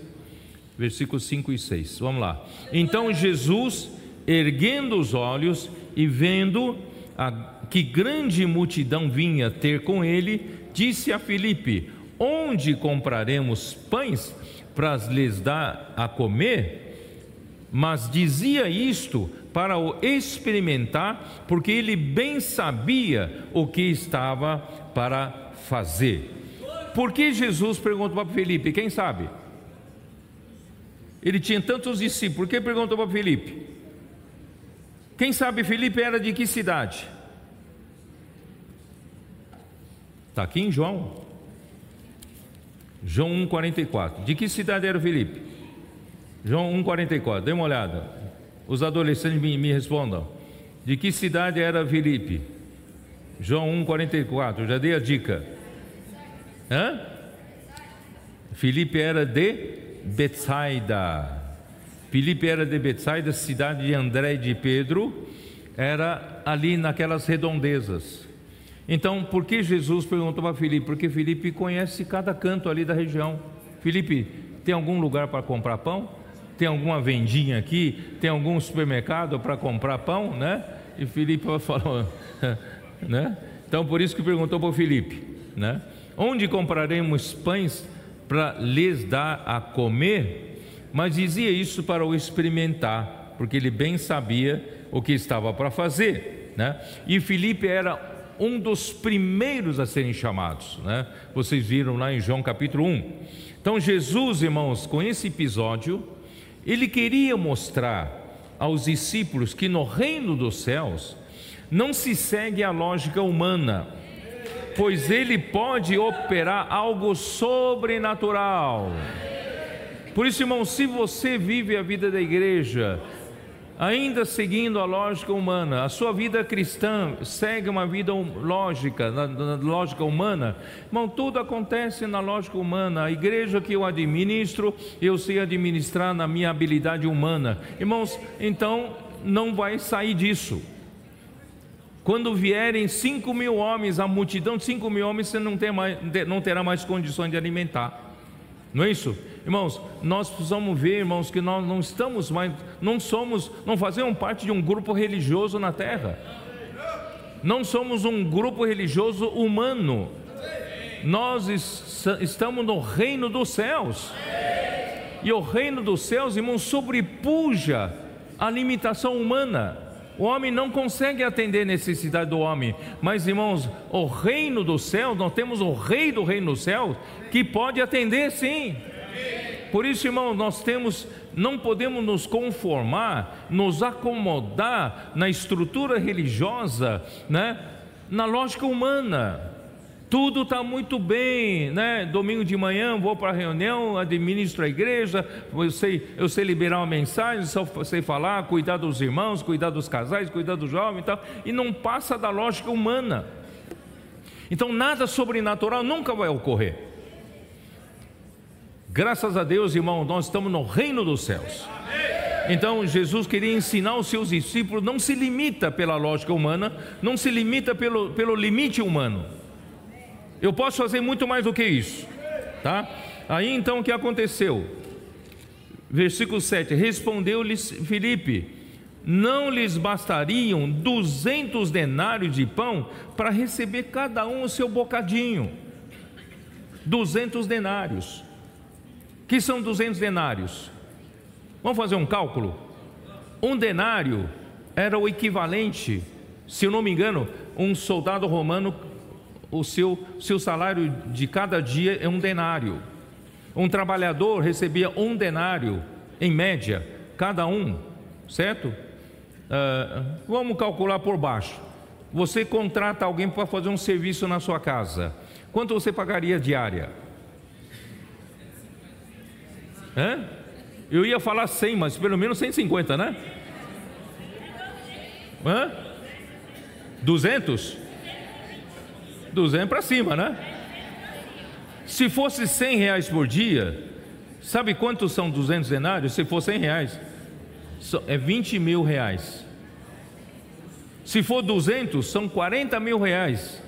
versículos 5 e 6. Vamos lá. Então Jesus, erguendo os olhos e vendo a, que grande multidão vinha ter com ele, disse a Filipe: Onde compraremos pães para lhes dar a comer, mas dizia isto para o experimentar, porque ele bem sabia o que estava para fazer. Por que Jesus perguntou para Felipe? Quem sabe? Ele tinha tantos discípulos, por que perguntou para Felipe? Quem sabe Felipe era de que cidade? Está aqui em João. João 1,44. De que cidade era Felipe? João 1,44. Dê uma olhada. Os adolescentes me, me, respondam. De que cidade era Felipe? João 1,44. Já dei a dica. Hã? Felipe era de Betsaida. Felipe era de Betsaida, cidade de André e de Pedro. Era ali naquelas redondezas. Então, por que Jesus perguntou para Filipe? Porque Filipe conhece cada canto ali da região. Filipe, tem algum lugar para comprar pão? Tem alguma vendinha aqui? Tem algum supermercado para comprar pão, né? E Filipe [laughs] falou, né? Então, por isso que perguntou para Filipe, né? Onde compraremos pães para lhes dar a comer? Mas dizia isso para o experimentar, porque ele bem sabia o que estava para fazer, né? E Filipe era um dos primeiros a serem chamados, né? Vocês viram lá em João capítulo 1. Então, Jesus, irmãos, com esse episódio, ele queria mostrar aos discípulos que no reino dos céus não se segue a lógica humana, pois ele pode operar algo sobrenatural. Por isso, irmão, se você vive a vida da igreja ainda seguindo a lógica humana, a sua vida cristã segue uma vida lógica, na, na, lógica humana, irmão, tudo acontece na lógica humana. A igreja que eu administro, eu sei administrar na minha habilidade humana. Irmãos, então não vai sair disso. Quando vierem cinco mil homens, a multidão de cinco mil homens, você não, tem mais, não terá mais condições de alimentar. Não é isso? Irmãos, nós precisamos ver, irmãos, que nós não estamos mais, não somos, não fazemos parte de um grupo religioso na terra. Não somos um grupo religioso humano. Nós estamos no reino dos céus. E o reino dos céus, irmãos, sobrepuja a limitação humana. O homem não consegue atender a necessidade do homem, mas irmãos, o reino do céu, nós temos o rei do reino dos céus que pode atender sim. Por isso, irmão, nós temos, não podemos nos conformar, nos acomodar na estrutura religiosa, né? na lógica humana. Tudo está muito bem, né? Domingo de manhã vou para a reunião, administro a igreja, eu sei, eu sei liberar uma mensagem, sei falar, cuidar dos irmãos, cuidar dos casais, cuidar dos jovens e tal, e não passa da lógica humana. Então nada sobrenatural nunca vai ocorrer. Graças a Deus, irmão, nós estamos no reino dos céus. Então Jesus queria ensinar os seus discípulos, não se limita pela lógica humana, não se limita pelo, pelo limite humano. Eu posso fazer muito mais do que isso, tá? Aí então o que aconteceu? Versículo 7: Respondeu-lhes Filipe: Não lhes bastariam duzentos denários de pão para receber cada um o seu bocadinho? Duzentos denários que são 200 denários. Vamos fazer um cálculo? Um denário era o equivalente, se eu não me engano, um soldado romano, o seu, seu salário de cada dia é um denário. Um trabalhador recebia um denário, em média, cada um, certo? Uh, vamos calcular por baixo. Você contrata alguém para fazer um serviço na sua casa. Quanto você pagaria diária? Hã? Eu ia falar 100, mas pelo menos 150, né? Hã? 200? 200 para cima, né? Se fosse 100 reais por dia, sabe quantos são 200 denários? Se for 100 reais, é 20 mil reais. Se for 200, são 40 mil reais.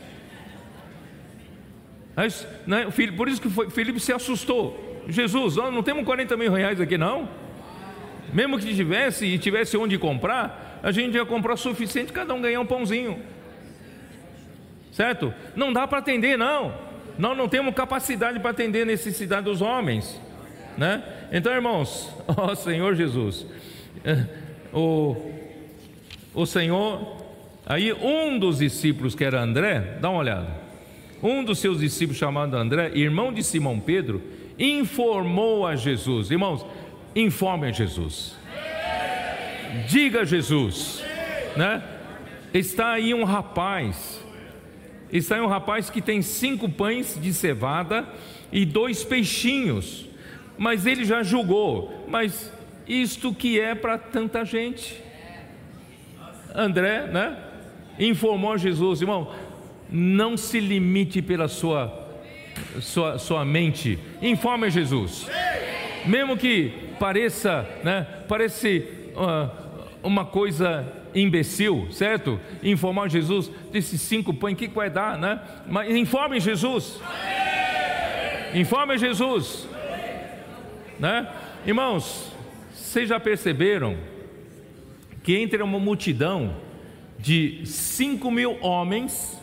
Né, por isso que Felipe se assustou. Jesus, não temos 40 mil reais aqui não? Mesmo que tivesse e tivesse onde comprar, a gente ia comprar o suficiente cada um ganhar um pãozinho. Certo? Não dá para atender, não. Nós não temos capacidade para atender a necessidade dos homens. Né? Então, irmãos, [laughs] ó Senhor Jesus, o, o Senhor, aí um dos discípulos que era André, dá uma olhada, um dos seus discípulos chamado André, irmão de Simão Pedro, informou a Jesus, irmãos, informe a Jesus, diga a Jesus, né? Está aí um rapaz, está aí um rapaz que tem cinco pães de cevada e dois peixinhos, mas ele já julgou, mas isto que é para tanta gente. André, né? Informou Jesus, irmão, não se limite pela sua sua, sua mente, informe Jesus. Mesmo que pareça, né? Parece uh, uma coisa imbecil, certo? Informar Jesus desses cinco pães, o que, que vai dar, né? Mas informe Jesus. Informe Jesus. Né? Irmãos, vocês já perceberam que entre uma multidão de cinco mil homens,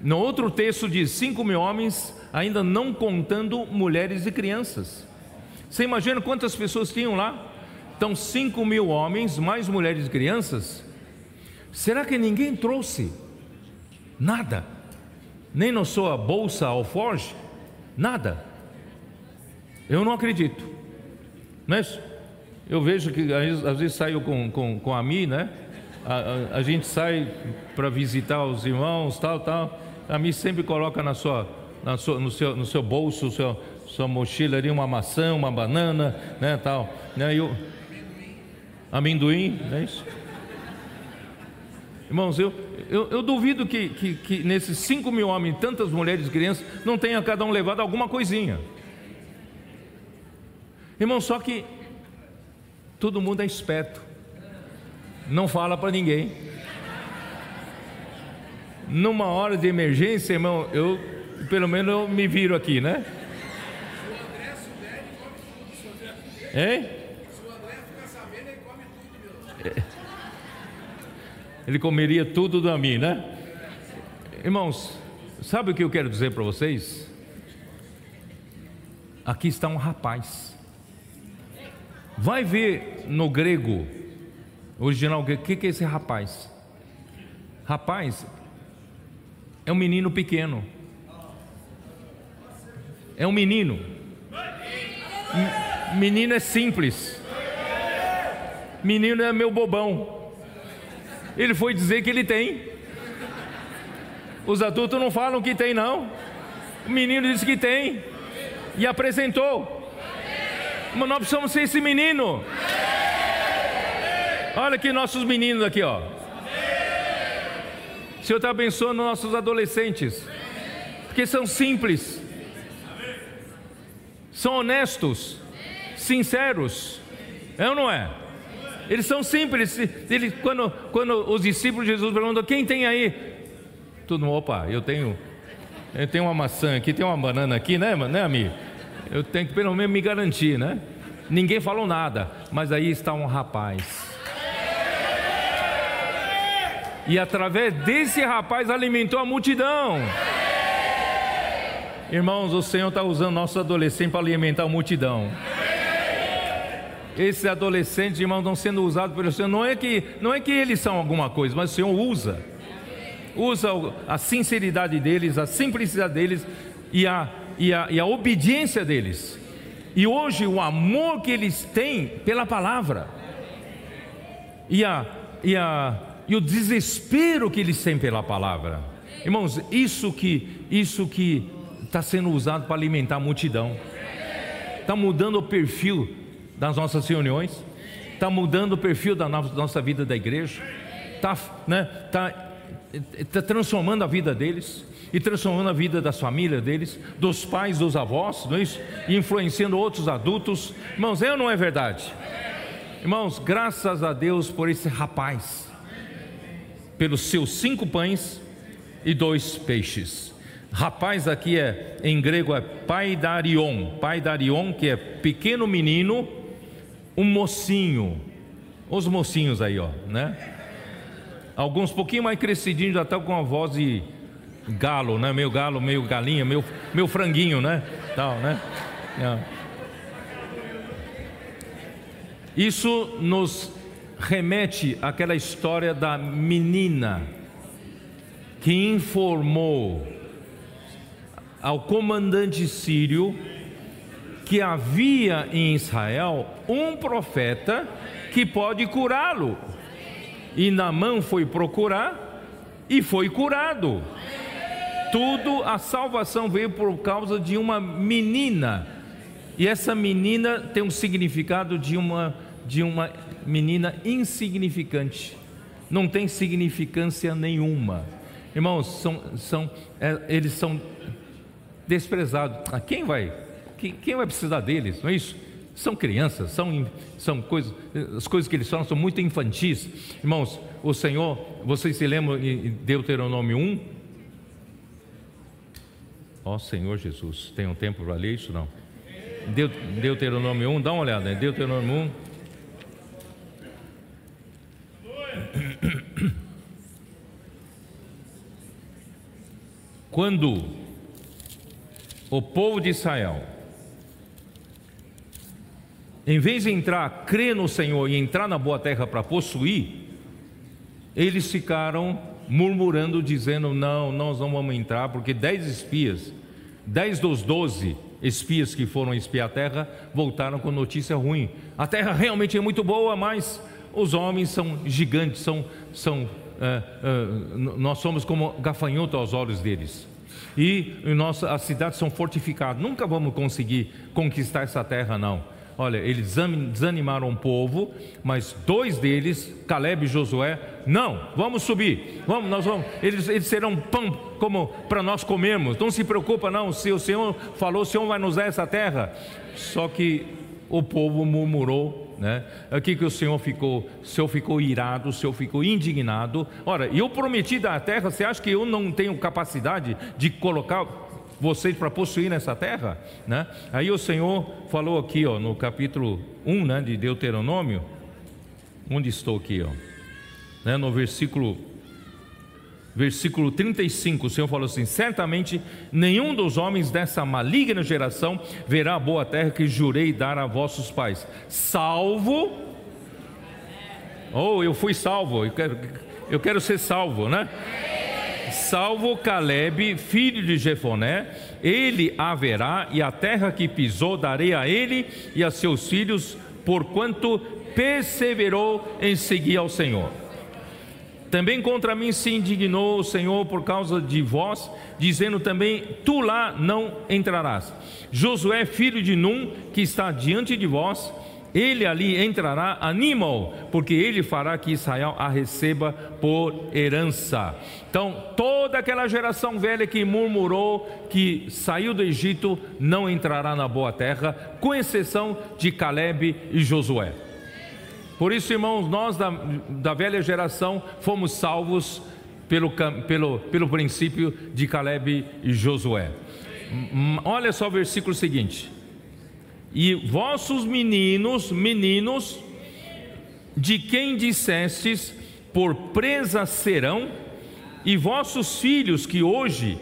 no outro texto diz cinco mil homens, ainda não contando mulheres e crianças. Você imagina quantas pessoas tinham lá? Então, cinco mil homens, mais mulheres e crianças. Será que ninguém trouxe nada? Nem na sua bolsa alforge? Nada. Eu não acredito. Não é isso? Eu vejo que às vezes saio com, com, com a Mi, né? A, a, a gente sai para visitar os irmãos, tal, tal. A Mi sempre coloca na sua, na sua, no, seu, no seu bolso, seu, sua mochila ali, uma maçã, uma banana, né, tal. Né? E o amendoim, é isso? Irmãos, eu, eu, eu duvido que, que, que nesses 5 mil homens, tantas mulheres e crianças, não tenha cada um levado alguma coisinha. Irmão, só que todo mundo é esperto, não fala para ninguém. Numa hora de emergência, irmão, eu pelo menos eu me viro aqui, né? Hein? [laughs] Ele comeria tudo da mim, né? Irmãos, sabe o que eu quero dizer para vocês? Aqui está um rapaz Vai ver no grego, original grego, o que é esse rapaz? Rapaz é um menino pequeno. É um menino. Menino é simples. Menino é meu bobão. Ele foi dizer que ele tem. Os adultos não falam que tem, não. O menino disse que tem. E apresentou. Mas nós precisamos ser esse menino. Olha aqui nossos meninos aqui, ó. O Senhor está abençoando nossos adolescentes. Porque são simples. São honestos. Sinceros. É ou não é? Eles são simples. Eles, quando, quando os discípulos de Jesus perguntam: quem tem aí? Tudo, opa, eu tenho. Eu tenho uma maçã aqui, tem uma banana aqui, né, né amigo? Eu tenho que pelo menos me garantir, né? Ninguém falou nada, mas aí está um rapaz. E através desse rapaz alimentou a multidão. Irmãos, o Senhor está usando nossos adolescentes para alimentar a multidão. Esses adolescentes, irmãos, estão sendo usados pelo Senhor. Não é que, não é que eles são alguma coisa, mas o Senhor usa. Usa a sinceridade deles, a simplicidade deles e a e a, e a obediência deles. E hoje o amor que eles têm pela palavra. E, a, e, a, e o desespero que eles têm pela palavra. Irmãos, isso que isso que está sendo usado para alimentar a multidão. Está mudando o perfil das nossas reuniões. Está mudando o perfil da nossa vida da igreja. Está né, tá tá transformando a vida deles e transformando a vida das famílias deles, dos pais, dos avós, não é isso? E influenciando outros adultos. Irmãos, é ou não é verdade? Irmãos, graças a Deus por esse rapaz, pelos seus cinco pães e dois peixes. Rapaz aqui é em grego é pai darion, pai darion que é pequeno menino, um mocinho, os mocinhos aí, ó, né? Alguns pouquinho mais crescidinhos, já estão com a voz de galo, né? Meio galo, meio galinha, meio, meio franguinho, né? Tal, né? É. Isso nos remete àquela história da menina que informou ao comandante sírio que havia em Israel um profeta que pode curá-lo. E Naamã foi procurar e foi curado. Tudo, a salvação veio por causa de uma menina. E essa menina tem um significado de uma de uma menina insignificante. Não tem significância nenhuma. Irmãos, são, são, é, eles são desprezados. Ah, quem vai? Quem, quem vai precisar deles? Não é isso? São crianças, são, são coisas, as coisas que eles falam são muito infantis. Irmãos, o Senhor, vocês se lembram em Deuteronômio 1? Ó oh, Senhor Jesus, tem um tempo para ler isso? Não. Deuteronômio 1, dá uma olhada, né? Deuteronômio 1. [coughs] Quando o povo de Israel, em vez de entrar, crer no Senhor e entrar na boa terra para possuir, eles ficaram murmurando, dizendo: Não, nós não vamos entrar, porque dez espias, dez dos doze espias que foram espiar a terra, voltaram com notícia ruim. A terra realmente é muito boa, mas os homens são gigantes, são, são é, é, nós somos como gafanhoto aos olhos deles e nossa, as cidades são fortificadas. Nunca vamos conseguir conquistar essa terra, não. Olha, eles desanimaram o povo, mas dois deles, Caleb e Josué, não, vamos subir, vamos, nós vamos, eles, eles serão pão como para nós comermos, não se preocupa não, se o Senhor falou, o Senhor vai nos dar essa terra. Só que o povo murmurou né? Aqui que o Senhor ficou, o Senhor ficou irado, o Senhor ficou indignado. Ora, eu prometi da terra, você acha que eu não tenho capacidade de colocar vocês para possuir nessa terra? Né? Aí o Senhor falou aqui, ó, no capítulo 1 né, de Deuteronômio, onde estou aqui, ó, né, no versículo versículo 35, o Senhor falou assim: Certamente nenhum dos homens dessa maligna geração verá a boa terra que jurei dar a vossos pais, salvo. Oh, eu fui salvo, eu quero, eu quero ser salvo, né? Salvo Caleb, filho de Jefoné, ele haverá, e a terra que pisou darei a ele e a seus filhos, porquanto perseverou em seguir ao Senhor. Também contra mim se indignou o Senhor por causa de vós, dizendo também: Tu lá não entrarás. Josué, filho de Num, que está diante de vós, ele ali entrará, anima-o, porque ele fará que Israel a receba por herança. Então, toda aquela geração velha que murmurou que saiu do Egito não entrará na boa terra, com exceção de Caleb e Josué. Por isso, irmãos, nós da, da velha geração fomos salvos pelo, pelo, pelo princípio de Caleb e Josué. Olha só o versículo seguinte: E vossos meninos, meninos, de quem dissestes, por presa serão, e vossos filhos que hoje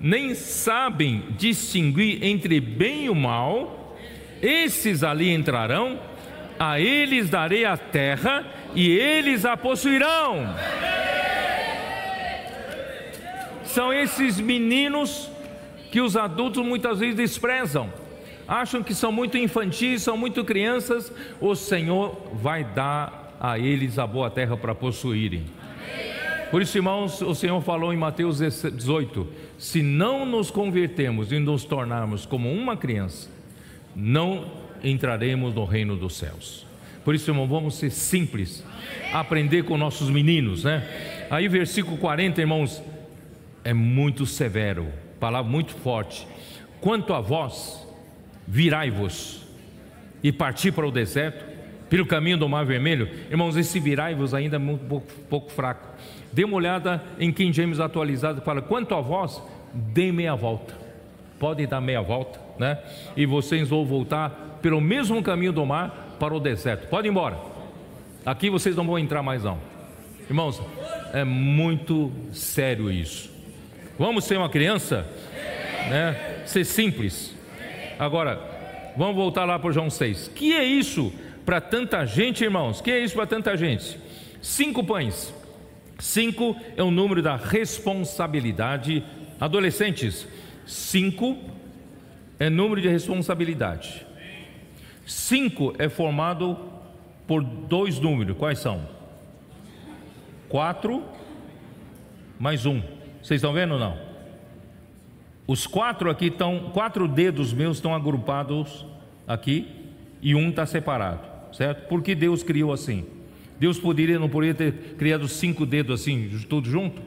nem sabem distinguir entre bem e mal, esses ali entrarão a eles darei a terra e eles a possuirão. São esses meninos que os adultos muitas vezes desprezam, acham que são muito infantis, são muito crianças. O Senhor vai dar a eles a boa terra para possuírem. Por isso, irmãos, o Senhor falou em Mateus 18: se não nos convertermos e nos tornarmos como uma criança, não entraremos no reino dos céus. Por isso, irmão, vamos ser simples, aprender com nossos meninos, né? Aí, versículo 40, irmãos, é muito severo, palavra muito forte. Quanto a vós, virai-vos e parti para o deserto, pelo caminho do Mar Vermelho. Irmãos, esse virai-vos ainda é muito pouco, pouco fraco. Dê uma olhada em King James atualizado, fala: quanto a vós, dê meia volta. Pode dar meia volta, né? E vocês vão voltar pelo mesmo caminho do mar para o deserto. Pode ir embora. Aqui vocês não vão entrar mais não. Irmãos, é muito sério isso. Vamos ser uma criança, né? Ser simples. Agora, vamos voltar lá para João 6. Que é isso para tanta gente, irmãos? Que é isso para tanta gente? Cinco pães. Cinco é o número da responsabilidade. Adolescentes, cinco é número de responsabilidade. Cinco é formado por dois números. Quais são? Quatro mais um. Vocês estão vendo ou não? Os quatro aqui estão, quatro dedos meus estão agrupados aqui e um está separado, certo? Porque Deus criou assim. Deus poderia, não poderia ter criado cinco dedos assim, tudo junto?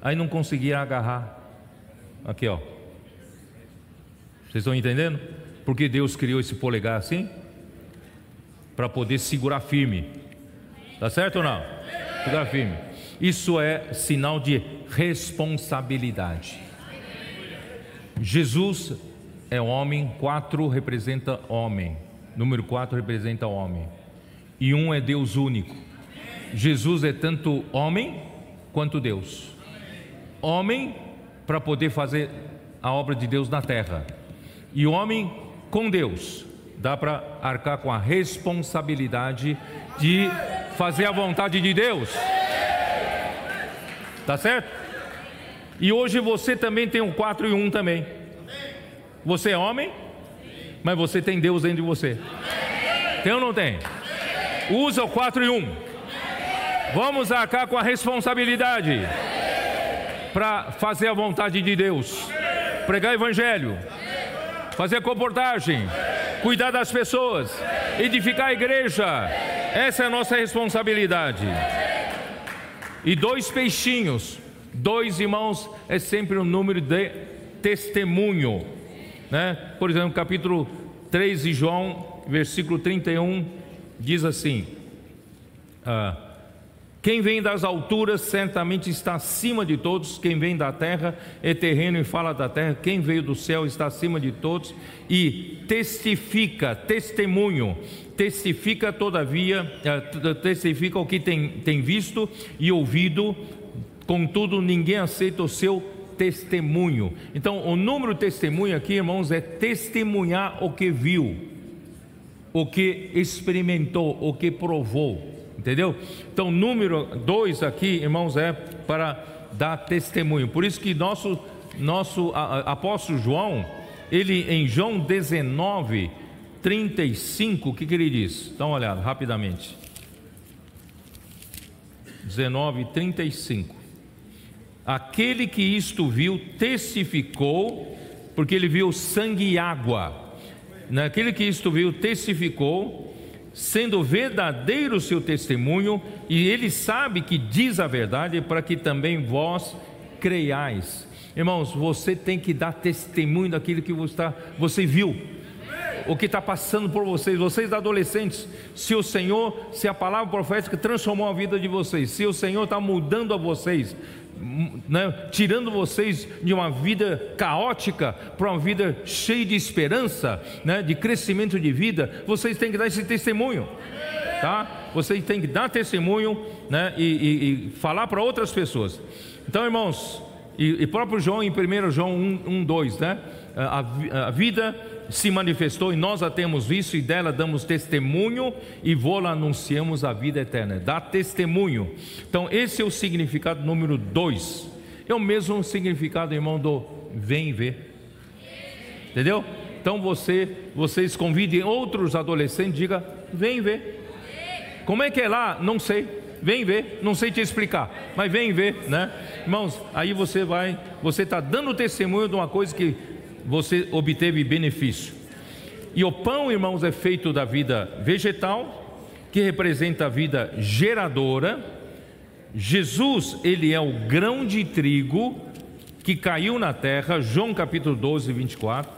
Aí não conseguia agarrar. Aqui, ó. Vocês estão entendendo? Porque Deus criou esse polegar assim? Para poder segurar firme. Tá certo ou não? Segurar firme. Isso é sinal de responsabilidade. Jesus é homem, quatro representa homem, número quatro representa homem, e um é Deus único. Jesus é tanto homem quanto Deus. Homem para poder fazer a obra de Deus na terra, e homem com Deus dá para arcar com a responsabilidade de fazer a vontade de Deus. Tá certo? E hoje você também tem um 4 e um também. Você é homem, mas você tem Deus dentro de você. Tem ou não tem? Usa o 4 e 1. Vamos arcar com a responsabilidade para fazer a vontade de Deus, pregar evangelho, fazer comportagem, cuidar das pessoas, edificar a igreja. Essa é a nossa responsabilidade e dois peixinhos. Dois irmãos é sempre um número de testemunho. Né? Por exemplo, capítulo 3 de João, versículo 31, diz assim: ah, Quem vem das alturas certamente está acima de todos, quem vem da terra é terreno e fala da terra, quem veio do céu está acima de todos e testifica, testemunho testifica todavia, eh, testifica o que tem, tem visto e ouvido, contudo ninguém aceita o seu testemunho. Então, o número testemunho aqui, irmãos, é testemunhar o que viu, o que experimentou, o que provou. Entendeu? Então, número dois aqui, irmãos, é para dar testemunho. Por isso que nosso nosso apóstolo João, ele em João 19, 35, o que, que ele diz? Dá uma olhada rapidamente. 19, 35. Aquele que isto viu testificou, porque ele viu sangue e água. Naquele que isto viu testificou, sendo verdadeiro o seu testemunho, e ele sabe que diz a verdade, para que também vós creiais. Irmãos, você tem que dar testemunho daquilo que você, está, você viu o que está passando por vocês, vocês adolescentes, se o Senhor, se a palavra profética transformou a vida de vocês, se o Senhor está mudando a vocês, né, tirando vocês de uma vida caótica para uma vida cheia de esperança, né, de crescimento de vida, vocês têm que dar esse testemunho, tá? Vocês têm que dar testemunho, né, e, e, e falar para outras pessoas. Então, irmãos, e, e próprio João em 1 João 1, 1 2, né? A, a vida se manifestou e nós a temos visto e dela damos testemunho e vou-la anunciamos a vida eterna. Dá testemunho. Então, esse é o significado número dois. É o mesmo significado, irmão, do vem ver. Entendeu? Então você, vocês convidem outros adolescentes, diga, vem ver. Como é que é lá? Não sei. Vem ver, não sei te explicar, mas vem ver, né? Irmãos, aí você vai, você está dando testemunho de uma coisa que você obteve benefício. E o pão, irmãos, é feito da vida vegetal, que representa a vida geradora, Jesus, ele é o grão de trigo que caiu na terra, João capítulo 12, 24.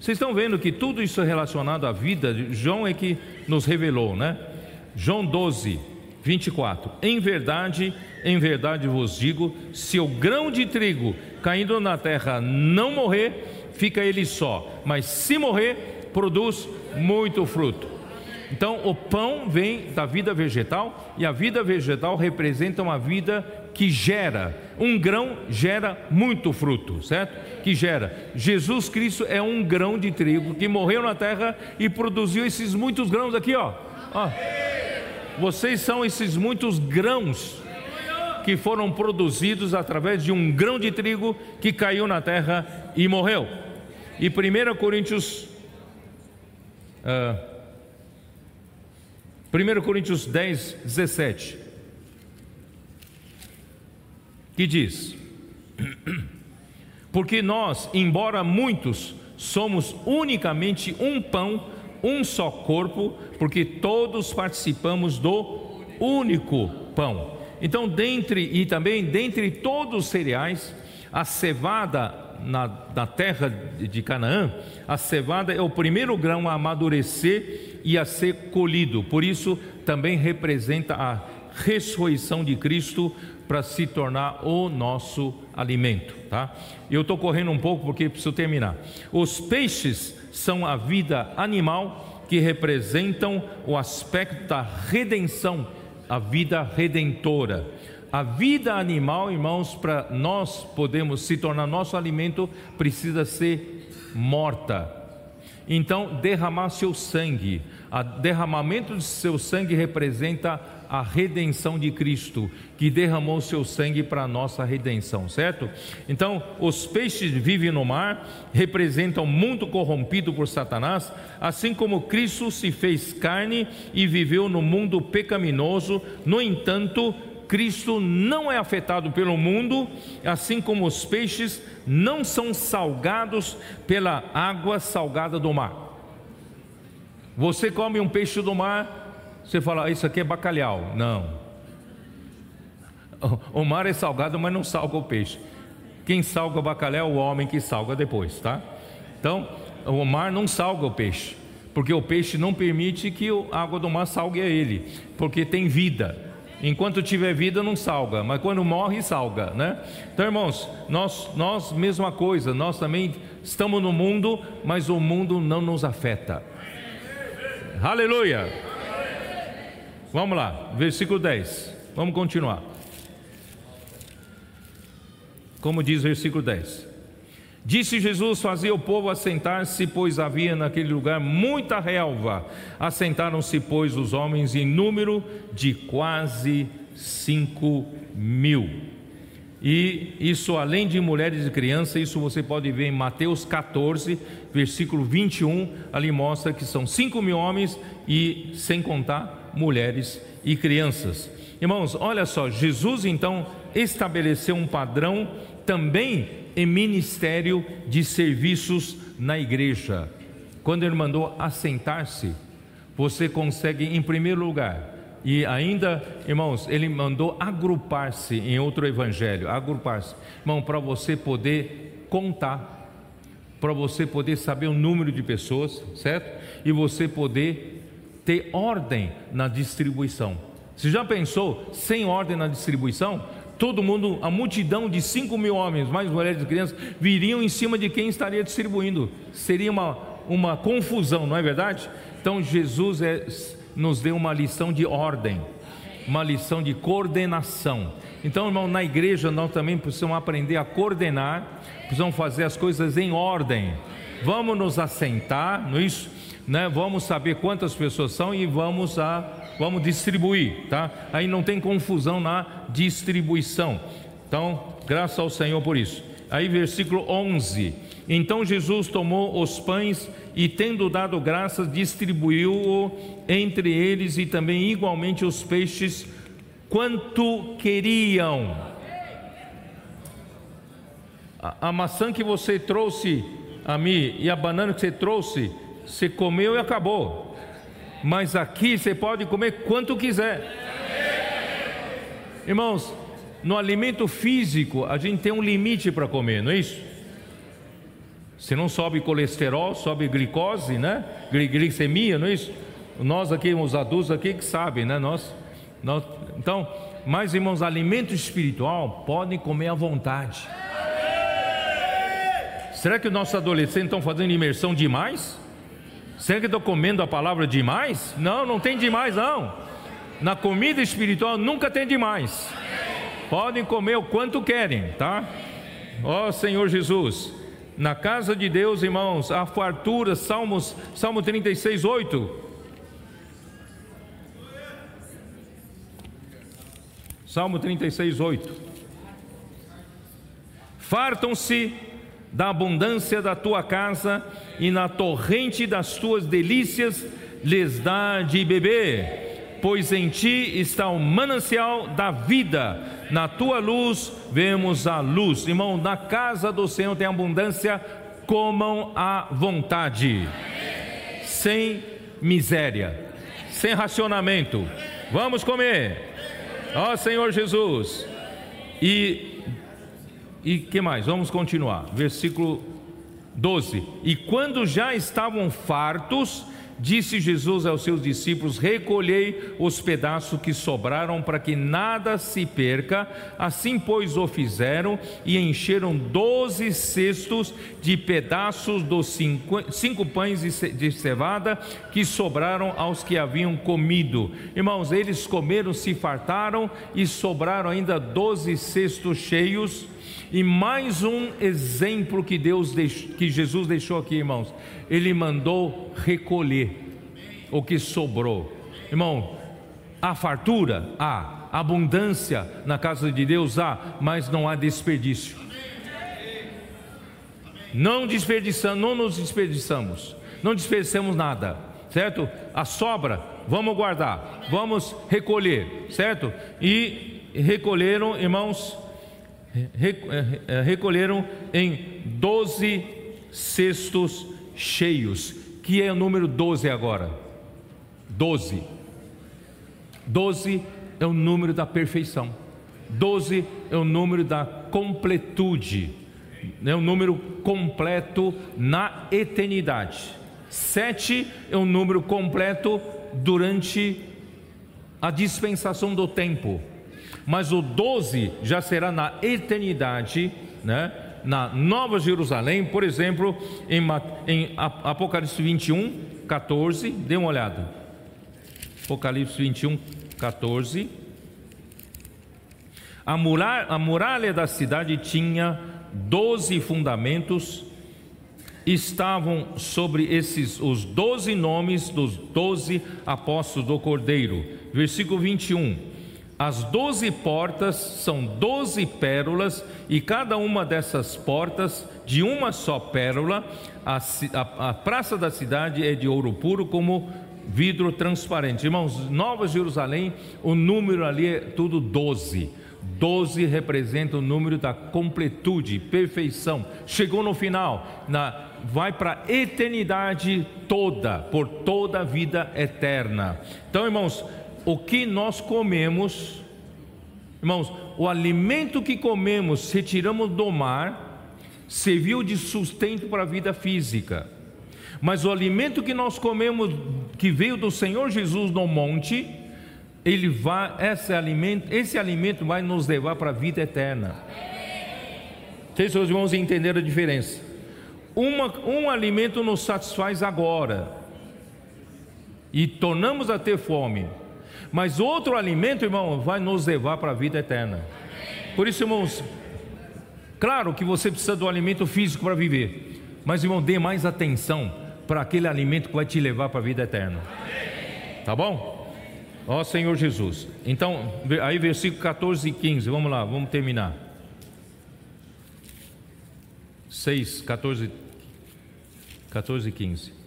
Vocês estão vendo que tudo isso é relacionado à vida, João é que nos revelou, né? João 12, 24. Em verdade, em verdade vos digo: se o grão de trigo caindo na terra não morrer, fica ele só, mas se morrer, produz muito fruto. Então, o pão vem da vida vegetal e a vida vegetal representa uma vida que gera. Um grão gera muito fruto, certo? Que gera. Jesus Cristo é um grão de trigo que morreu na terra e produziu esses muitos grãos aqui, ó. ó. Vocês são esses muitos grãos que foram produzidos através de um grão de trigo que caiu na terra e morreu. E 1 Coríntios. Uh, ah, 1 Coríntios 10, 17. Que diz: [clears throat] Porque nós, embora muitos, somos unicamente um pão um só corpo, porque todos participamos do único pão. Então, dentre e também dentre todos os cereais, a cevada na, na terra de Canaã, a cevada é o primeiro grão a amadurecer e a ser colhido. Por isso, também representa a ressurreição de Cristo para se tornar o nosso alimento, tá? Eu estou correndo um pouco porque preciso terminar. Os peixes são a vida animal que representam o aspecto da redenção, a vida redentora. A vida animal, irmãos, para nós podermos se tornar nosso alimento, precisa ser morta. Então, derramar seu sangue. O derramamento de seu sangue representa a redenção de Cristo, que derramou seu sangue para a nossa redenção, certo? Então, os peixes vivem no mar, representam o mundo corrompido por Satanás, assim como Cristo se fez carne e viveu no mundo pecaminoso, no entanto, Cristo não é afetado pelo mundo, assim como os peixes não são salgados pela água salgada do mar. Você come um peixe do mar, você fala, isso aqui é bacalhau. Não. O mar é salgado, mas não salga o peixe. Quem salga o bacalhau é o homem que salga depois, tá? Então, o mar não salga o peixe, porque o peixe não permite que a água do mar salgue a ele, porque tem vida. Enquanto tiver vida, não salga, mas quando morre, salga, né? Então, irmãos, nós, nós, mesma coisa, nós também estamos no mundo, mas o mundo não nos afeta. Aleluia! Vamos lá, versículo 10. Vamos continuar. Como diz o versículo 10. Disse Jesus: Fazia o povo assentar-se, pois havia naquele lugar muita relva. Assentaram-se, pois, os homens em número de quase cinco mil. E isso, além de mulheres e crianças, isso você pode ver em Mateus 14, versículo 21. Ali mostra que são cinco mil homens e sem contar mulheres e crianças. Irmãos, olha só, Jesus então estabeleceu um padrão também em ministério de serviços na igreja. Quando ele mandou assentar-se, você consegue, em primeiro lugar, e ainda, irmãos, ele mandou agrupar-se em outro evangelho, agrupar-se, irmão, para você poder contar, para você poder saber o número de pessoas, certo? E você poder ter ordem na distribuição. Você já pensou sem ordem na distribuição? Todo mundo, a multidão de 5 mil homens, mais mulheres e crianças, viriam em cima de quem estaria distribuindo. Seria uma, uma confusão, não é verdade? Então Jesus é, nos deu uma lição de ordem, uma lição de coordenação. Então, irmão, na igreja nós também precisamos aprender a coordenar, precisamos fazer as coisas em ordem. Vamos nos assentar, não é isso? Né? Vamos saber quantas pessoas são e vamos a vamos distribuir, tá? Aí não tem confusão na distribuição. Então, graças ao Senhor por isso. Aí versículo 11. Então Jesus tomou os pães e tendo dado graças, distribuiu-o entre eles e também igualmente os peixes quanto queriam. A, a maçã que você trouxe a mim e a banana que você trouxe você comeu e acabou. Mas aqui você pode comer quanto quiser. Irmãos, no alimento físico, a gente tem um limite para comer, não é isso? Se não sobe colesterol, sobe glicose, né? Glicemia, não é isso? Nós aqui, os adultos aqui que sabem, né? Nós, nós, então, mas irmãos, alimento espiritual podem comer à vontade. Será que os nossos adolescentes estão fazendo imersão demais? Será que estão comendo a palavra demais? Não, não tem demais não. Na comida espiritual nunca tem demais. Podem comer o quanto querem, tá? Ó oh, Senhor Jesus, na casa de Deus, irmãos, a fartura, Salmos, Salmo 36, 8. Salmo 36, 8. Fartam-se da abundância da tua casa e na torrente das tuas delícias lhes dá de beber, pois em ti está o manancial da vida, na tua luz vemos a luz. Irmão, na casa do Senhor tem abundância, comam à vontade, sem miséria, sem racionamento. Vamos comer, ó Senhor Jesus. E e que mais? Vamos continuar. Versículo 12. E quando já estavam fartos, disse Jesus aos seus discípulos: Recolhei os pedaços que sobraram, para que nada se perca. Assim, pois, o fizeram e encheram doze cestos de pedaços dos cinco, cinco pães de cevada que sobraram aos que haviam comido. Irmãos, eles comeram, se fartaram e sobraram ainda doze cestos cheios e mais um exemplo que Deus que Jesus deixou aqui, irmãos. Ele mandou recolher o que sobrou. Irmão, há fartura, há abundância na casa de Deus, há, mas não há desperdício. Não desperdiçamos, não nos desperdiçamos, não desperdiçamos nada, certo? A sobra, vamos guardar, vamos recolher, certo? E recolheram, irmãos, recolheram em doze cestos cheios, que é o número 12 agora. Doze. Doze é o número da perfeição. Doze é o número da completude. É o número completo na eternidade. Sete é o número completo durante a dispensação do tempo mas o 12 já será na eternidade, né? na Nova Jerusalém, por exemplo, em, em Apocalipse 21, 14, dê uma olhada. Apocalipse 21, 14. A muralha, a muralha da cidade tinha doze fundamentos, estavam sobre esses os doze nomes dos doze apóstolos do Cordeiro. Versículo 21 as doze portas são doze pérolas, e cada uma dessas portas de uma só pérola. A, a, a, praça da cidade é de ouro puro, como vidro transparente. Irmãos, Nova Jerusalém, o número ali é tudo doze. Doze representa o número da completude, perfeição. Chegou no final, na, vai para a eternidade toda, por toda a vida eterna. Então, irmãos, o que nós comemos, irmãos, o alimento que comemos, retiramos do mar, serviu de sustento para a vida física. Mas o alimento que nós comemos, que veio do Senhor Jesus no monte, ele vai, esse alimento, esse alimento vai nos levar para a vida eterna. Vocês, seus irmãos, entenderam a diferença? Uma, um alimento nos satisfaz agora e tornamos a ter fome. Mas outro alimento, irmão, vai nos levar para a vida eterna. Por isso, irmãos, claro que você precisa do alimento físico para viver, mas, irmão, dê mais atenção para aquele alimento que vai te levar para a vida eterna. Tá bom? Ó Senhor Jesus. Então, aí versículo 14 e 15, vamos lá, vamos terminar. 6, 14, 14 e 15.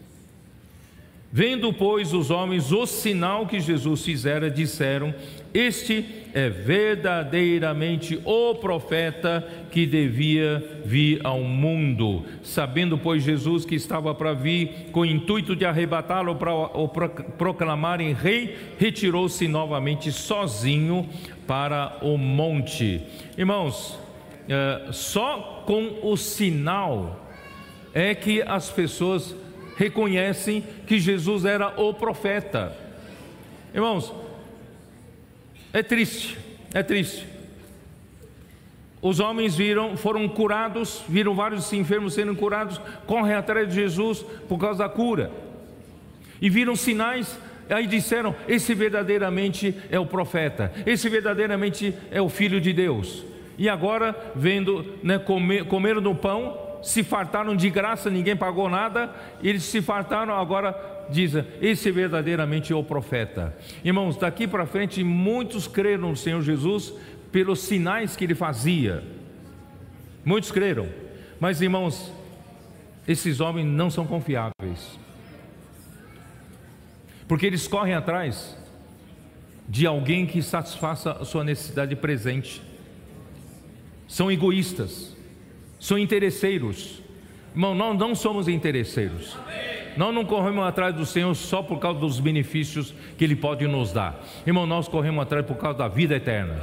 Vendo, pois, os homens o sinal que Jesus fizera, disseram: Este é verdadeiramente o profeta que devia vir ao mundo. Sabendo, pois, Jesus que estava para vir, com o intuito de arrebatá-lo para o proclamarem rei, retirou-se novamente sozinho para o monte. Irmãos, é, só com o sinal é que as pessoas reconhecem que Jesus era o profeta. Irmãos, é triste, é triste. Os homens viram, foram curados, viram vários enfermos sendo curados, correm atrás de Jesus por causa da cura. E viram sinais, aí disseram: esse verdadeiramente é o profeta, esse verdadeiramente é o filho de Deus. E agora, vendo, né, comer, comeram no pão, se fartaram de graça, ninguém pagou nada, eles se fartaram, agora dizem: esse verdadeiramente é o profeta. Irmãos, daqui para frente, muitos creram no Senhor Jesus pelos sinais que ele fazia. Muitos creram, mas irmãos, esses homens não são confiáveis, porque eles correm atrás de alguém que satisfaça a sua necessidade presente, são egoístas são interesseiros. Irmão, nós não somos interesseiros. Nós não corremos atrás do Senhor só por causa dos benefícios que Ele pode nos dar. Irmão, nós corremos atrás por causa da vida eterna.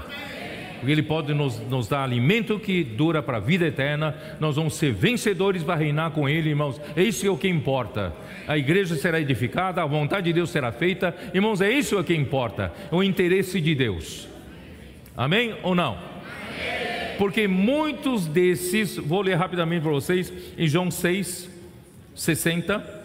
Porque Ele pode nos, nos dar alimento que dura para a vida eterna. Nós vamos ser vencedores para reinar com Ele, irmãos. É isso é o que importa. A igreja será edificada, a vontade de Deus será feita. Irmãos, é isso que importa. É o interesse de Deus. Amém ou não? Porque muitos desses, vou ler rapidamente para vocês, em João 6, 60.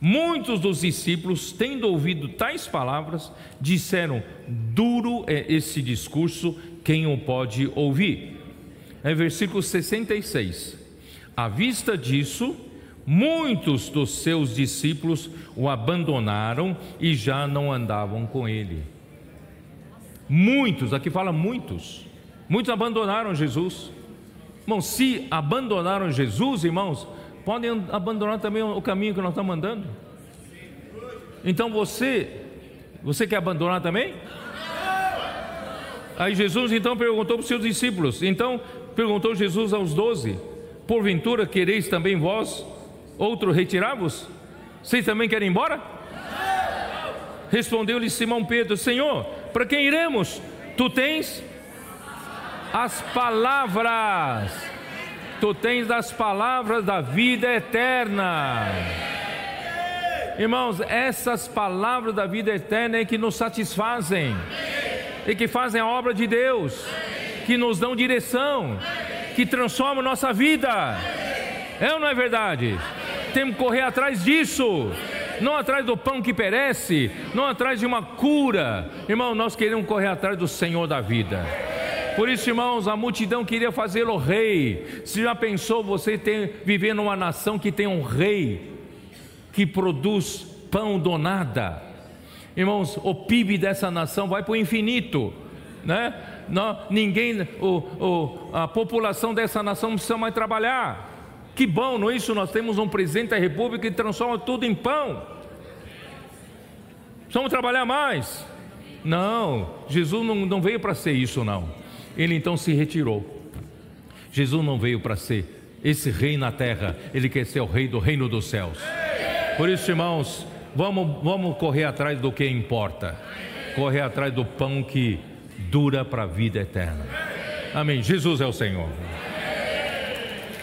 Muitos dos discípulos, tendo ouvido tais palavras, disseram: Duro é esse discurso, quem o pode ouvir? É versículo 66. À vista disso, muitos dos seus discípulos o abandonaram e já não andavam com ele. Muitos, aqui fala muitos. Muitos abandonaram Jesus. Irmãos, se abandonaram Jesus, irmãos, podem abandonar também o caminho que nós estamos andando. Então você, você quer abandonar também? Aí Jesus então perguntou para os seus discípulos. Então perguntou Jesus aos doze: Porventura quereis também vós outro retirar-vos? Vocês também querem ir embora? Respondeu-lhe Simão Pedro: Senhor, para quem iremos? Tu tens as palavras, tu tens as palavras da vida eterna. Irmãos, essas palavras da vida eterna é que nos satisfazem, e que fazem a obra de Deus, que nos dão direção, que transformam nossa vida. É ou não é verdade? Temos que correr atrás disso não atrás do pão que perece, não atrás de uma cura. Irmão, nós queremos correr atrás do Senhor da vida. Por isso, irmãos, a multidão queria fazê-lo rei. Se já pensou você ter, viver numa nação que tem um rei que produz pão do nada? Irmãos, o PIB dessa nação vai para o infinito, né? Não, ninguém, o, o, a população dessa nação não precisa mais trabalhar. Que bom, não é isso? Nós temos um presidente da república que transforma tudo em pão. Precisamos trabalhar mais. Não, Jesus não, não veio para ser isso, não. Ele então se retirou. Jesus não veio para ser esse rei na terra, ele quer ser o rei do reino dos céus. Por isso, irmãos, vamos, vamos correr atrás do que importa, correr atrás do pão que dura para a vida eterna. Amém. Jesus é o Senhor.